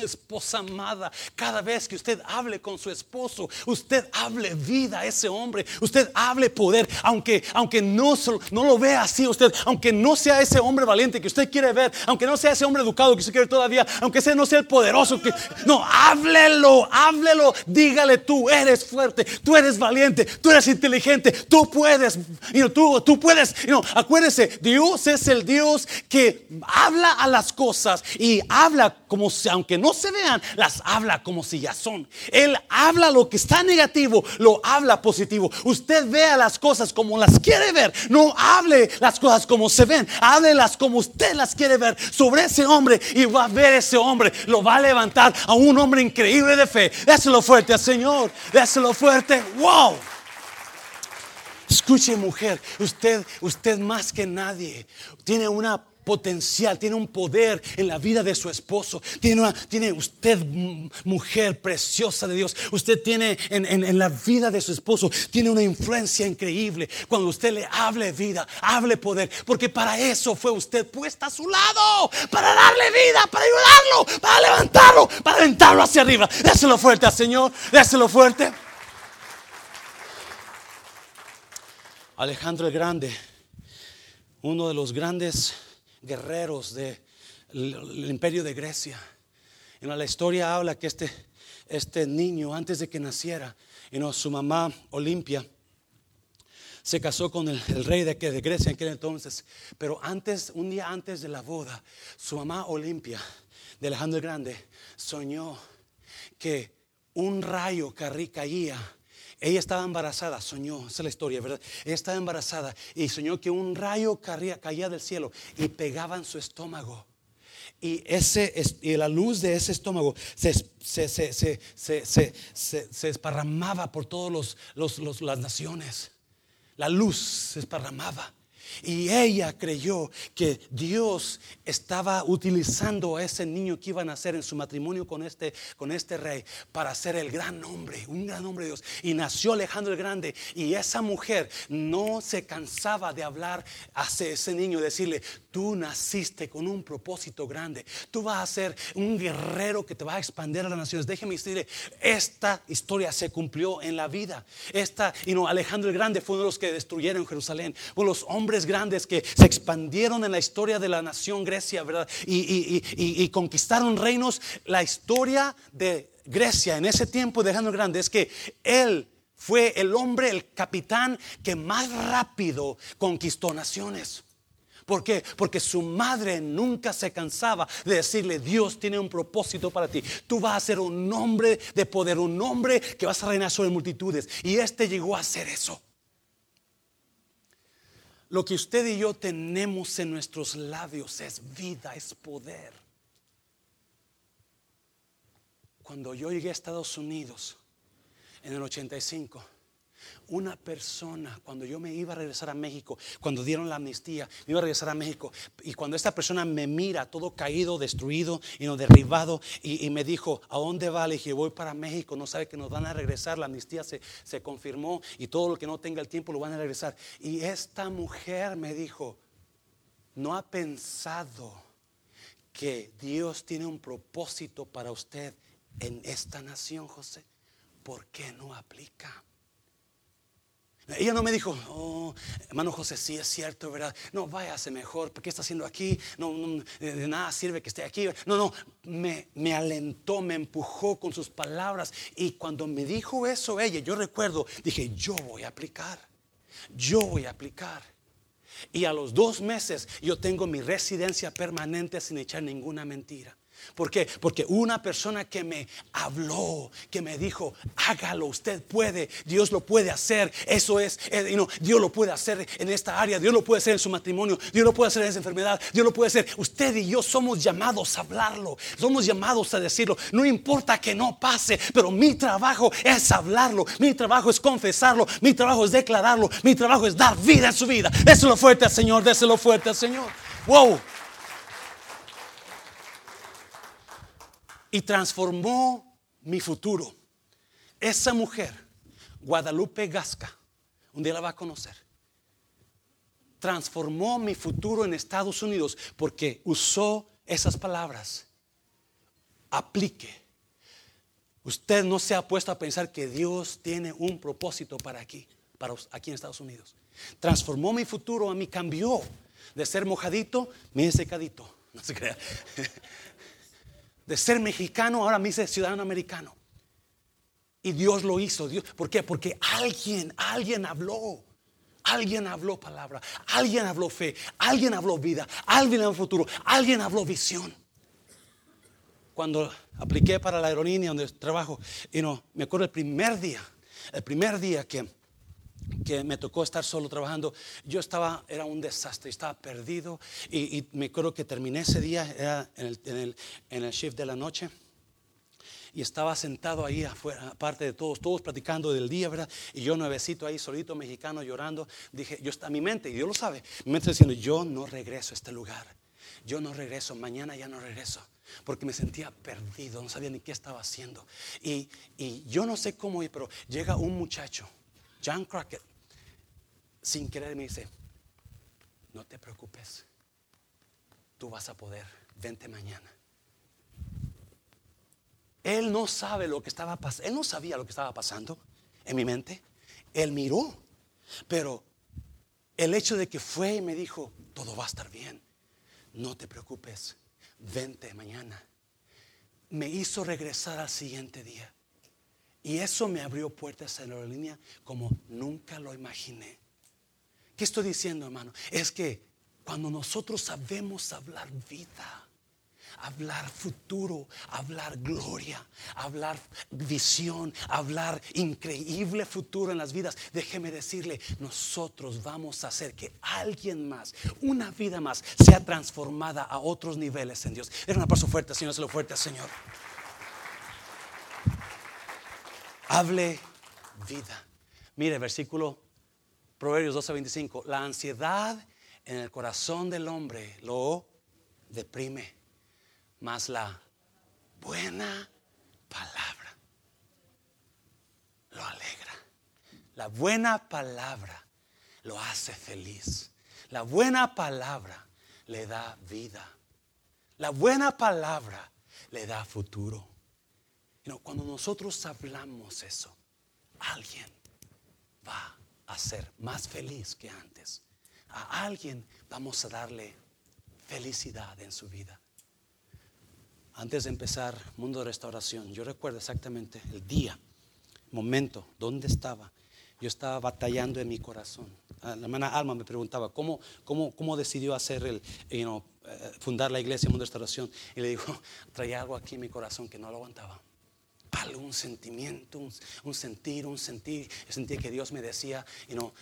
esposa amada. Cada vez que usted hable con su esposo, usted hable vida a ese hombre, usted hable poder, aunque, aunque no, no lo vea así usted, aunque no sea ese hombre valiente que usted quiere ver, aunque no sea ese hombre educado que usted quiere todavía, aunque ese no sea el poderoso que no, háblelo, háblelo, dígale tú eres fuerte, tú eres valiente, tú eres inteligente, tú puedes, tú, tú puedes, acuérdese, Dios es el Dios que habla a las cosas y habla como si, aunque no se vean, las habla como si ya son. Él habla lo que está negativo, lo habla positivo. Usted vea las cosas como las quiere ver. No hable las cosas como se ven. Háblelas como usted las quiere ver sobre ese hombre y va a ver ese hombre. Lo va a levantar a un hombre increíble de fe. Déselo fuerte al Señor. Déselo fuerte. Wow. Escuche mujer, usted, usted más que nadie tiene una potencial, tiene un poder en la vida de su esposo. Tiene, usted, mujer preciosa de Dios, usted tiene en, en, la vida de su esposo, tiene una influencia increíble. Cuando usted le hable vida, hable poder, porque para eso fue usted puesta a su lado, para darle vida, para ayudarlo, para levantarlo, para aventarlo hacia arriba. Déselo fuerte al Señor, déselo fuerte. Alejandro el Grande, uno de los grandes guerreros del imperio de Grecia. En la historia habla que este, este niño, antes de que naciera, su mamá Olimpia se casó con el, rey de, de, Grecia en aquel entonces. Pero antes, un día antes de la boda, su mamá Olimpia, de Alejandro el Grande, soñó que un rayo caía ella estaba embarazada, soñó, esa es la historia, ¿verdad? Ella estaba embarazada y soñó que un rayo caía, del cielo y pegaba en su estómago. Y, ese, y la luz de ese estómago se, se, se, se por todas las naciones. La luz se esparramaba. Y ella creyó que Dios estaba utilizando a ese niño que iba a nacer en su matrimonio con este, con este rey para ser el gran hombre, un gran hombre de Dios. Y nació Alejandro el Grande. Y esa mujer no se cansaba de hablar hacia ese niño, decirle, tú naciste con un propósito grande. Tú vas a ser un guerrero que te va a expandir a las naciones. Déjeme decirle, esta historia se cumplió en la vida. Esta, y no, Alejandro el Grande fue uno de los que destruyeron Jerusalén. Fue los hombres grandes que se expandieron en la historia de la nación Grecia, ¿verdad? Y, conquistaron reinos. La historia de Grecia en ese tiempo de Alejandro Grande es que él fue el hombre, el capitán que más rápido conquistó naciones. ¿Por qué? Porque su madre nunca se cansaba de decirle, Dios tiene un propósito para ti. Tú vas a ser un hombre de poder, un hombre que vas a reinar sobre multitudes. Y este llegó a hacer eso. Lo que usted y yo tenemos en nuestros labios es vida, es poder. Cuando yo llegué a Estados Unidos en el 85, una persona, cuando yo me iba a regresar a México, cuando dieron la amnistía, me iba a regresar a México, y cuando esta persona me mira todo caído, destruido y no derribado, y, me dijo, ¿a dónde va? Le dije, voy para México, no sabe que nos van a regresar, la amnistía se, se confirmó, y todo lo que no tenga el tiempo lo van a regresar. Y esta mujer me dijo, ¿no ha pensado que Dios tiene un propósito para usted en esta nación, José? ¿Por qué no aplica? Ella no me dijo, oh, hermano José, sí es cierto, ¿verdad? No, váyase mejor, ¿qué está haciendo aquí? No, de nada sirve que esté aquí. No, no, me, me alentó, me empujó con sus palabras. Y cuando me dijo eso ella, yo recuerdo, dije, yo voy a aplicar, yo voy a aplicar. Y a los dos meses yo tengo mi residencia permanente sin echar ninguna mentira. ¿Por qué? Porque una persona que me habló, que me dijo, hágalo, usted puede, Dios lo puede hacer, eso es, eh, Dios lo puede hacer en esta área, Dios lo puede hacer en su matrimonio, Dios lo puede hacer en esa enfermedad, Dios lo puede hacer. Usted y yo somos llamados a hablarlo, somos llamados a decirlo. No importa que no pase, pero mi trabajo es hablarlo, mi trabajo es confesarlo, mi trabajo es declararlo, mi trabajo es dar vida en su vida. Déselo fuerte al Señor, déselo fuerte al Señor. Wow. Y transformó mi futuro. Esa mujer, Guadalupe Gasca, un día la va a conocer, transformó mi futuro en Estados Unidos porque usó esas palabras. Aplique. Usted no se ha puesto a pensar que Dios tiene un propósito para aquí, para aquí en Estados Unidos. Transformó mi futuro, a mí cambió de ser mojadito, me secadito. No se crea de ser mexicano, ahora me hice ciudadano americano. Y Dios lo hizo. Dios, ¿Por qué? Porque alguien, alguien habló. Alguien habló palabra, alguien habló fe, alguien habló vida, alguien habló futuro, alguien habló visión. Cuando apliqué para la aerolínea donde trabajo, y no, me acuerdo el primer día, el primer día que que me tocó estar solo trabajando, yo estaba, era un desastre, estaba perdido y, me acuerdo que terminé ese día, en el, en, el, shift de la noche y estaba sentado ahí afuera, aparte de todos, todos platicando del día, ¿verdad? Y yo nuevecito ahí, solito mexicano, llorando. Dije, yo está mi mente, y Dios lo sabe, mi mente diciendo, yo no regreso a este lugar. Yo no regreso, mañana ya no regreso. Porque me sentía perdido, no sabía ni qué estaba haciendo. Y, y yo no sé cómo ir, pero llega un muchacho, John Crockett, sin querer me dice, no te preocupes, tú vas a poder, vente mañana. Él no sabe lo que estaba pasando, él no sabía lo que estaba pasando en mi mente. Él miró, pero el hecho de que fue y me dijo, todo va a estar bien, no te preocupes, vente mañana, me hizo regresar al siguiente día. Y eso me abrió puertas en la línea como nunca lo imaginé. ¿Qué estoy diciendo, hermano? Es que cuando nosotros sabemos hablar vida, hablar futuro, hablar gloria, hablar visión, hablar increíble futuro en las vidas. Déjeme decirle, nosotros vamos a hacer que alguien más, una vida más, sea transformada a otros niveles en Dios. Era un aplauso fuerte, Señor, se lo fuerte, Señor. Hable vida. Mire, versículo Proverbios 12:25. La ansiedad en el corazón del hombre lo deprime más la buena palabra lo alegra. La buena palabra lo hace feliz. La buena palabra le da vida. La buena palabra le da futuro. Cuando nosotros hablamos eso, alguien va a ser más feliz que antes. A alguien vamos a darle felicidad en su vida antes de empezar Mundo de Restauración, yo recuerdo exactamente el día, momento, dónde estaba. Yo estaba batallando en mi corazón. Ah, la hermana Alma me preguntaba, ¿cómo, cómo, cómo decidió hacer el, eh, fundar la iglesia Mundo de Restauración? Y le digo, traía algo aquí en mi corazón que no lo aguantaba. Algo, un sentimiento, un, sentir, un sentir. Yo sentía que Dios me decía, you know,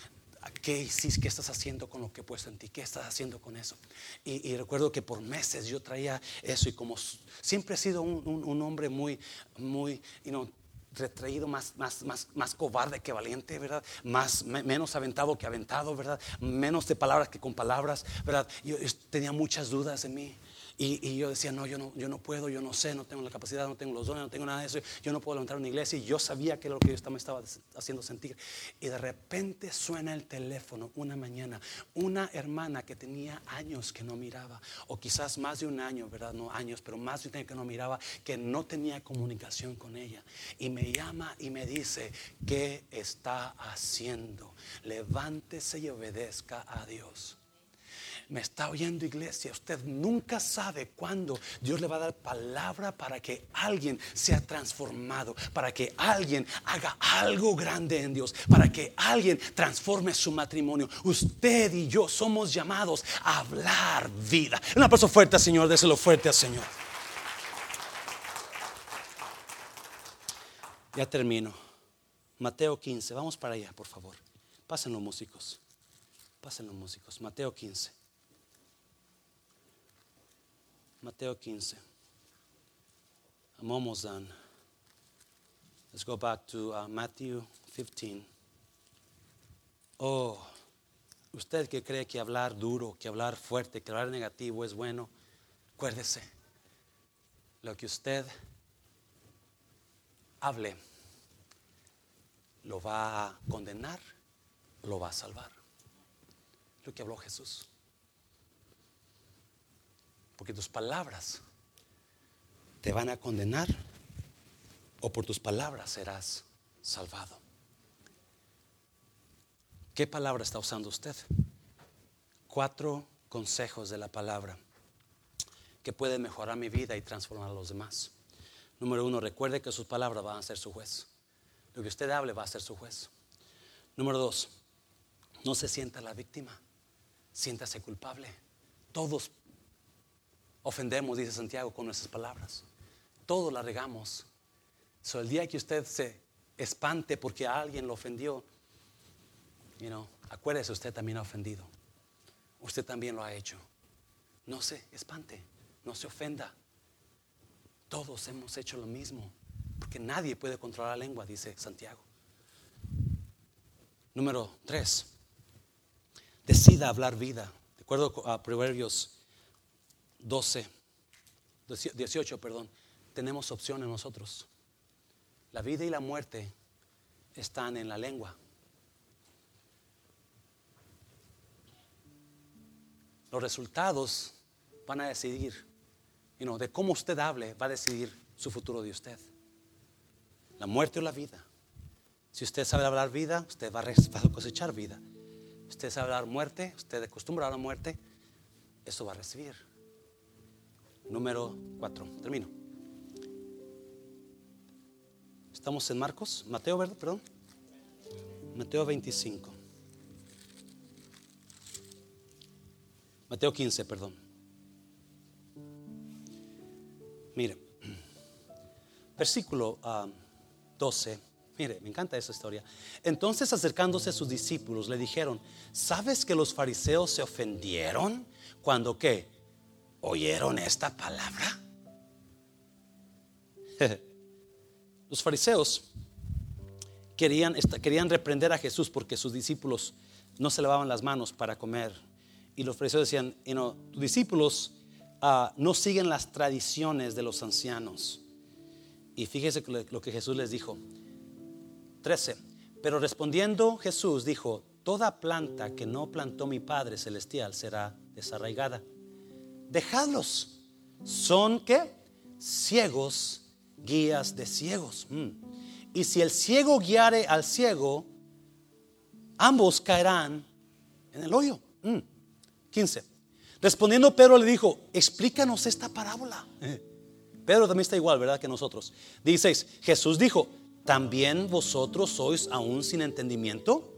¿Qué hiciste? ¿Qué estás haciendo con lo que he puesto en ti? ¿Qué estás haciendo con eso? Y, recuerdo que por meses yo traía eso y como siempre he sido un, hombre muy, muy, you retraído, más, más, más, más cobarde que valiente, ¿verdad? Más, menos aventado que aventado, ¿verdad? Menos de palabras que con palabras, ¿verdad? yo tenía muchas dudas en mí. Y, yo decía, no yo, no, yo no puedo, yo no sé, no tengo la capacidad, no tengo los dones, no tengo nada de eso. Yo no puedo levantar una iglesia. Y yo sabía que era lo que yo me estaba haciendo sentir. Y de repente suena el teléfono una mañana. Una hermana que tenía años que no miraba, o quizás más de un año, ¿verdad? No años, pero más de un año que no miraba, que no tenía comunicación con ella. Y me llama y me dice, ¿qué está haciendo? Levántese y obedezca a Dios me está oyendo iglesia, usted nunca sabe cuándo Dios le va a dar palabra para que alguien sea transformado, para que alguien haga algo grande en Dios, para que alguien transforme su matrimonio. Usted y yo somos llamados a hablar vida. Un aplauso fuerte, Señor, déselo fuerte al Señor. Ya termino. Mateo 15, vamos para allá, por favor. Pasen los músicos. Pasen los músicos. Mateo 15. Mateo 15. I'm almost done. Let's go back to uh, Matthew 15. Oh, usted que cree que hablar duro, que hablar fuerte, que hablar negativo es bueno, acuérdese, lo que usted hable lo va a condenar, lo va a salvar. Lo que habló Jesús. Porque tus palabras te van a condenar o por tus palabras serás salvado. ¿Qué palabra está usando usted? Cuatro consejos de la palabra que pueden mejorar mi vida y transformar a los demás. Número uno, recuerde que sus palabras van a ser su juez. Lo que usted hable va a ser su juez. Número dos, no se sienta la víctima, siéntase culpable. Todos ofendemos, dice Santiago, con nuestras palabras. Todos la regamos. So, el día que usted se espante porque alguien lo ofendió, you know, acuérdese, usted también ha ofendido. Usted también lo ha hecho. No se espante, no se ofenda. Todos hemos hecho lo mismo. Porque nadie puede controlar la lengua, dice Santiago. Número tres, decida hablar vida. De acuerdo a Proverbios 12, 18, perdón, tenemos opciones nosotros. La vida y la muerte están en la lengua. Los resultados van a decidir, de cómo usted hable, va a decidir su futuro de usted. La muerte o la vida. Si usted sabe hablar vida, usted va a cosechar vida. Si usted sabe hablar muerte, usted acostumbra a la muerte, eso va a recibir. Número 4. Termino. Estamos en Marcos, Mateo, ¿verdad? Perdón. Mateo 25. Mateo 15, perdón. Mire, versículo 12. Ah, Mire, me encanta esa historia. Entonces acercándose a sus discípulos le dijeron, ¿sabes que los fariseos se ofendieron cuando qué? ¿Oyeron esta palabra? los fariseos querían, querían reprender a Jesús porque sus discípulos no se lavaban las manos para comer. Y los fariseos decían, tus discípulos ah, no siguen las tradiciones de los ancianos. Y fíjese lo que Jesús les dijo. 13. Pero respondiendo Jesús dijo, toda planta que no plantó mi Padre Celestial será desarraigada. Dejadlos. ¿Son qué? Ciegos, guías de ciegos. Mm. Y si el ciego guiare al ciego, ambos caerán en el hoyo. 15. Mm. Respondiendo Pedro le dijo, explícanos esta parábola. Pedro también está igual, ¿verdad? Que nosotros. 16. Jesús dijo, ¿también vosotros sois aún sin entendimiento?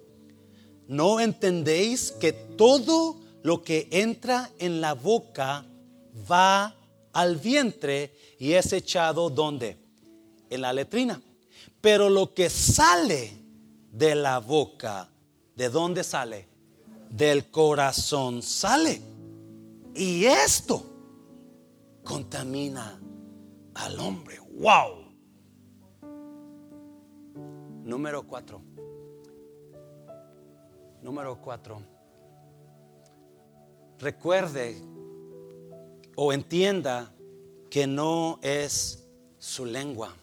¿No entendéis que todo lo que entra en la boca va al vientre y es echado donde? En la letrina. Pero lo que sale de la boca, ¿de dónde sale? Del corazón sale. Y esto contamina al hombre. ¡Wow! Número cuatro. Número cuatro. Recuerde o entienda que no es su lengua.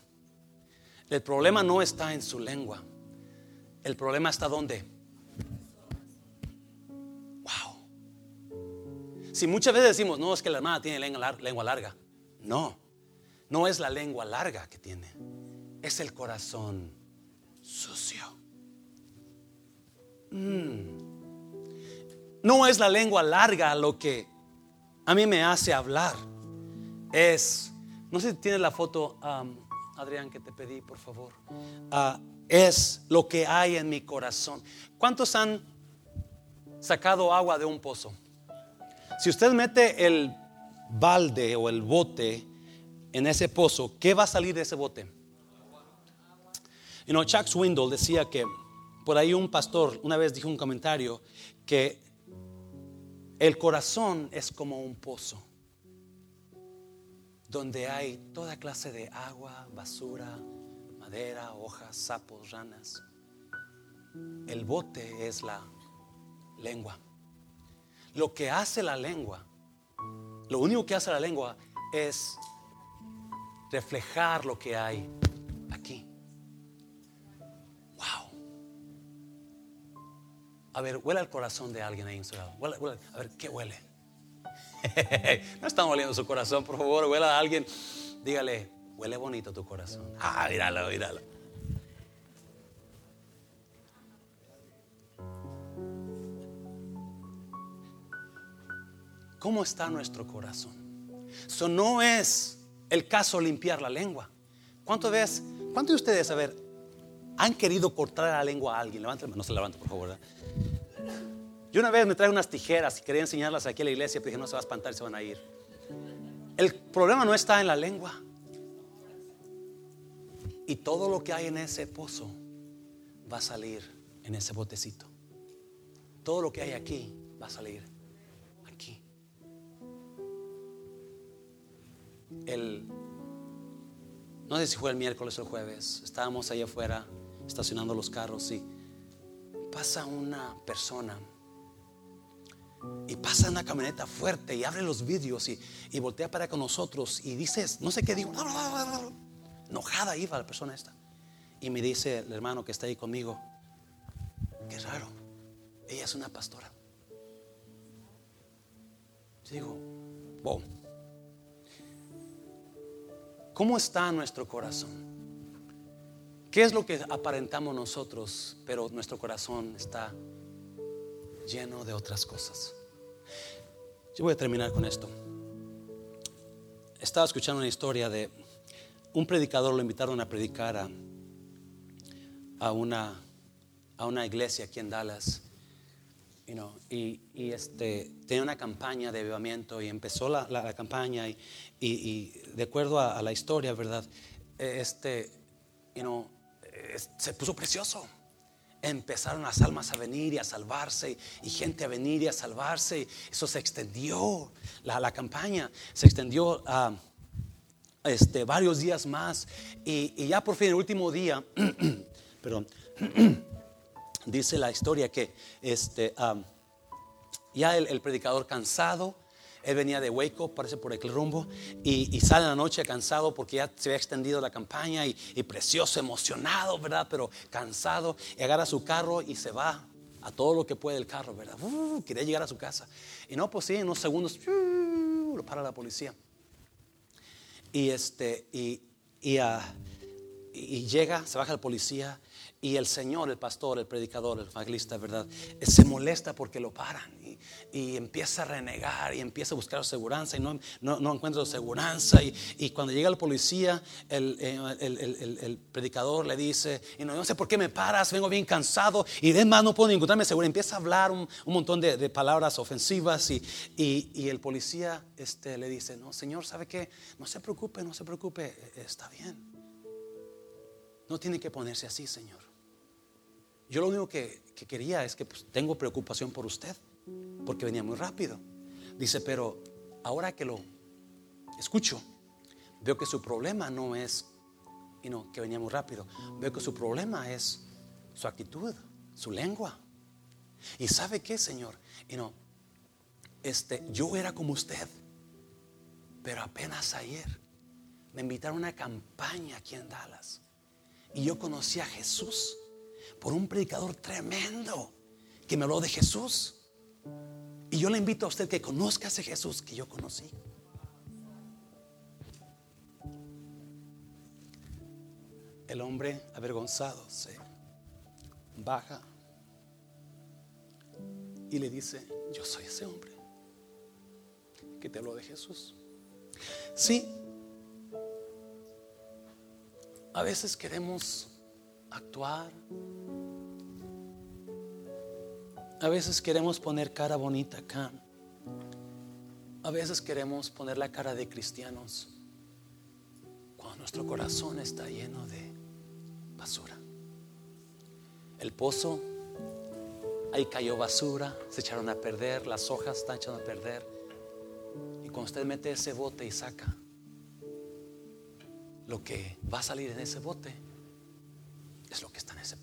El problema no está en su lengua. El problema está donde. Wow. Si muchas veces decimos, no, es que la hermana tiene lengua larga. No, no es la lengua larga que tiene. Es el corazón sucio. Mm. No es la lengua larga lo que a mí me hace hablar. Es, no sé si tienes la foto, um, Adrián, que te pedí, por favor. Ah, es lo que hay en mi corazón. ¿Cuántos han sacado agua de un pozo? Si usted mete el balde o el bote en ese pozo, ¿qué va a salir de ese bote? You know, Chuck Swindoll decía que por ahí un pastor una vez dijo un comentario que el corazón es como un pozo donde hay toda clase de agua, basura, madera, hojas, sapos, ranas. El bote es la lengua. Lo que hace la lengua, lo único que hace la lengua es reflejar lo que hay aquí. A ver, huele al corazón de alguien ahí en su lado. a ver, ¿qué huele? no está oliendo su corazón, por favor, huele a alguien. Dígale, huele bonito tu corazón. Ah, míralo, míralo. ¿Cómo está nuestro corazón? Eso no es el caso limpiar la lengua. ¿Cuánto ves? ¿Cuántos de ustedes, a ver, han querido cortar la lengua a alguien? Levanten, no se levanta, por favor. Yo una vez me traje unas tijeras y quería enseñarlas aquí a la iglesia, pero dije, no se va a espantar, se van a ir. El problema no está en la lengua. Y todo lo que hay en ese pozo va a salir en ese botecito. Todo lo que hay aquí va a salir aquí. El no sé si fue el miércoles o el jueves, estábamos ahí afuera estacionando los carros y pasa una persona y pasa una camioneta fuerte y abre los vidrios y, y voltea para con nosotros y dices, no sé qué digo, enojada iba la persona esta. Y me dice el hermano que está ahí conmigo, qué raro, ella es una pastora. Digo, wow. ¿Cómo está nuestro corazón? ¿Qué es lo que aparentamos nosotros, pero nuestro corazón está lleno de otras cosas? Yo voy a terminar con esto. Estaba escuchando una historia de un predicador, lo invitaron a predicar a, una, a una iglesia aquí en Dallas. y, este, tenía una campaña de avivamiento y empezó la, la, campaña y, de acuerdo a, la historia, ¿verdad? Este, you se puso precioso. Empezaron las almas a venir y a salvarse y gente a venir y a salvarse. Eso se extendió, la, campaña se extendió a este, varios días más y, ya por fin el último día, perdón, dice la historia que este, ya el, predicador cansado, él venía de Waco, parece por el rumbo, y, sale en la noche cansado porque ya se había extendido la campaña y, precioso, emocionado, ¿verdad? Pero cansado, y agarra su carro y se va a todo lo que puede el carro, ¿verdad? Uh, quería llegar a su casa. Y no, pues sí, en unos segundos uh, lo para la policía. Y, este, y, uh, y llega, se baja el policía y el Señor, el pastor, el predicador, el evangelista, ¿verdad? Se molesta porque lo paran y, y empieza a renegar y empieza a buscar seguridad y no, no, no encuentra seguridad. Y, y, cuando llega el policía, el, eh, el, el, el, predicador le dice, y no, sé por qué me paras, vengo bien cansado y además no puedo encontrarme seguridad. Empieza a hablar un, un montón de, de, palabras ofensivas y, y, el policía este, le dice, no, Señor, ¿sabe qué? No se preocupe, no se preocupe, e, está bien. No tiene que ponerse así, Señor. Yo lo único que, quería es que pues, tengo preocupación por usted, porque venía muy rápido. Dice, pero ahora que lo escucho, veo que su problema no es y no, que venía muy rápido. Veo que su problema es su actitud, su lengua. ¿Y sabe qué, Señor? Y no, este, yo era como usted, pero apenas ayer me invitaron a una campaña aquí en Dallas y yo conocí a Jesús por un predicador tremendo que me habló de Jesús. Y yo le invito a usted que conozca a ese Jesús que yo conocí. El hombre avergonzado se baja y le dice, yo soy ese hombre que te habló de Jesús. Sí, a veces queremos actuar. A veces queremos poner cara bonita acá. A veces queremos poner la cara de cristianos cuando nuestro corazón está lleno de basura. El pozo, ahí cayó basura, se echaron a perder, las hojas están echando a perder. Y cuando usted mete ese bote y saca lo que va a salir en ese bote, es lo que está en ese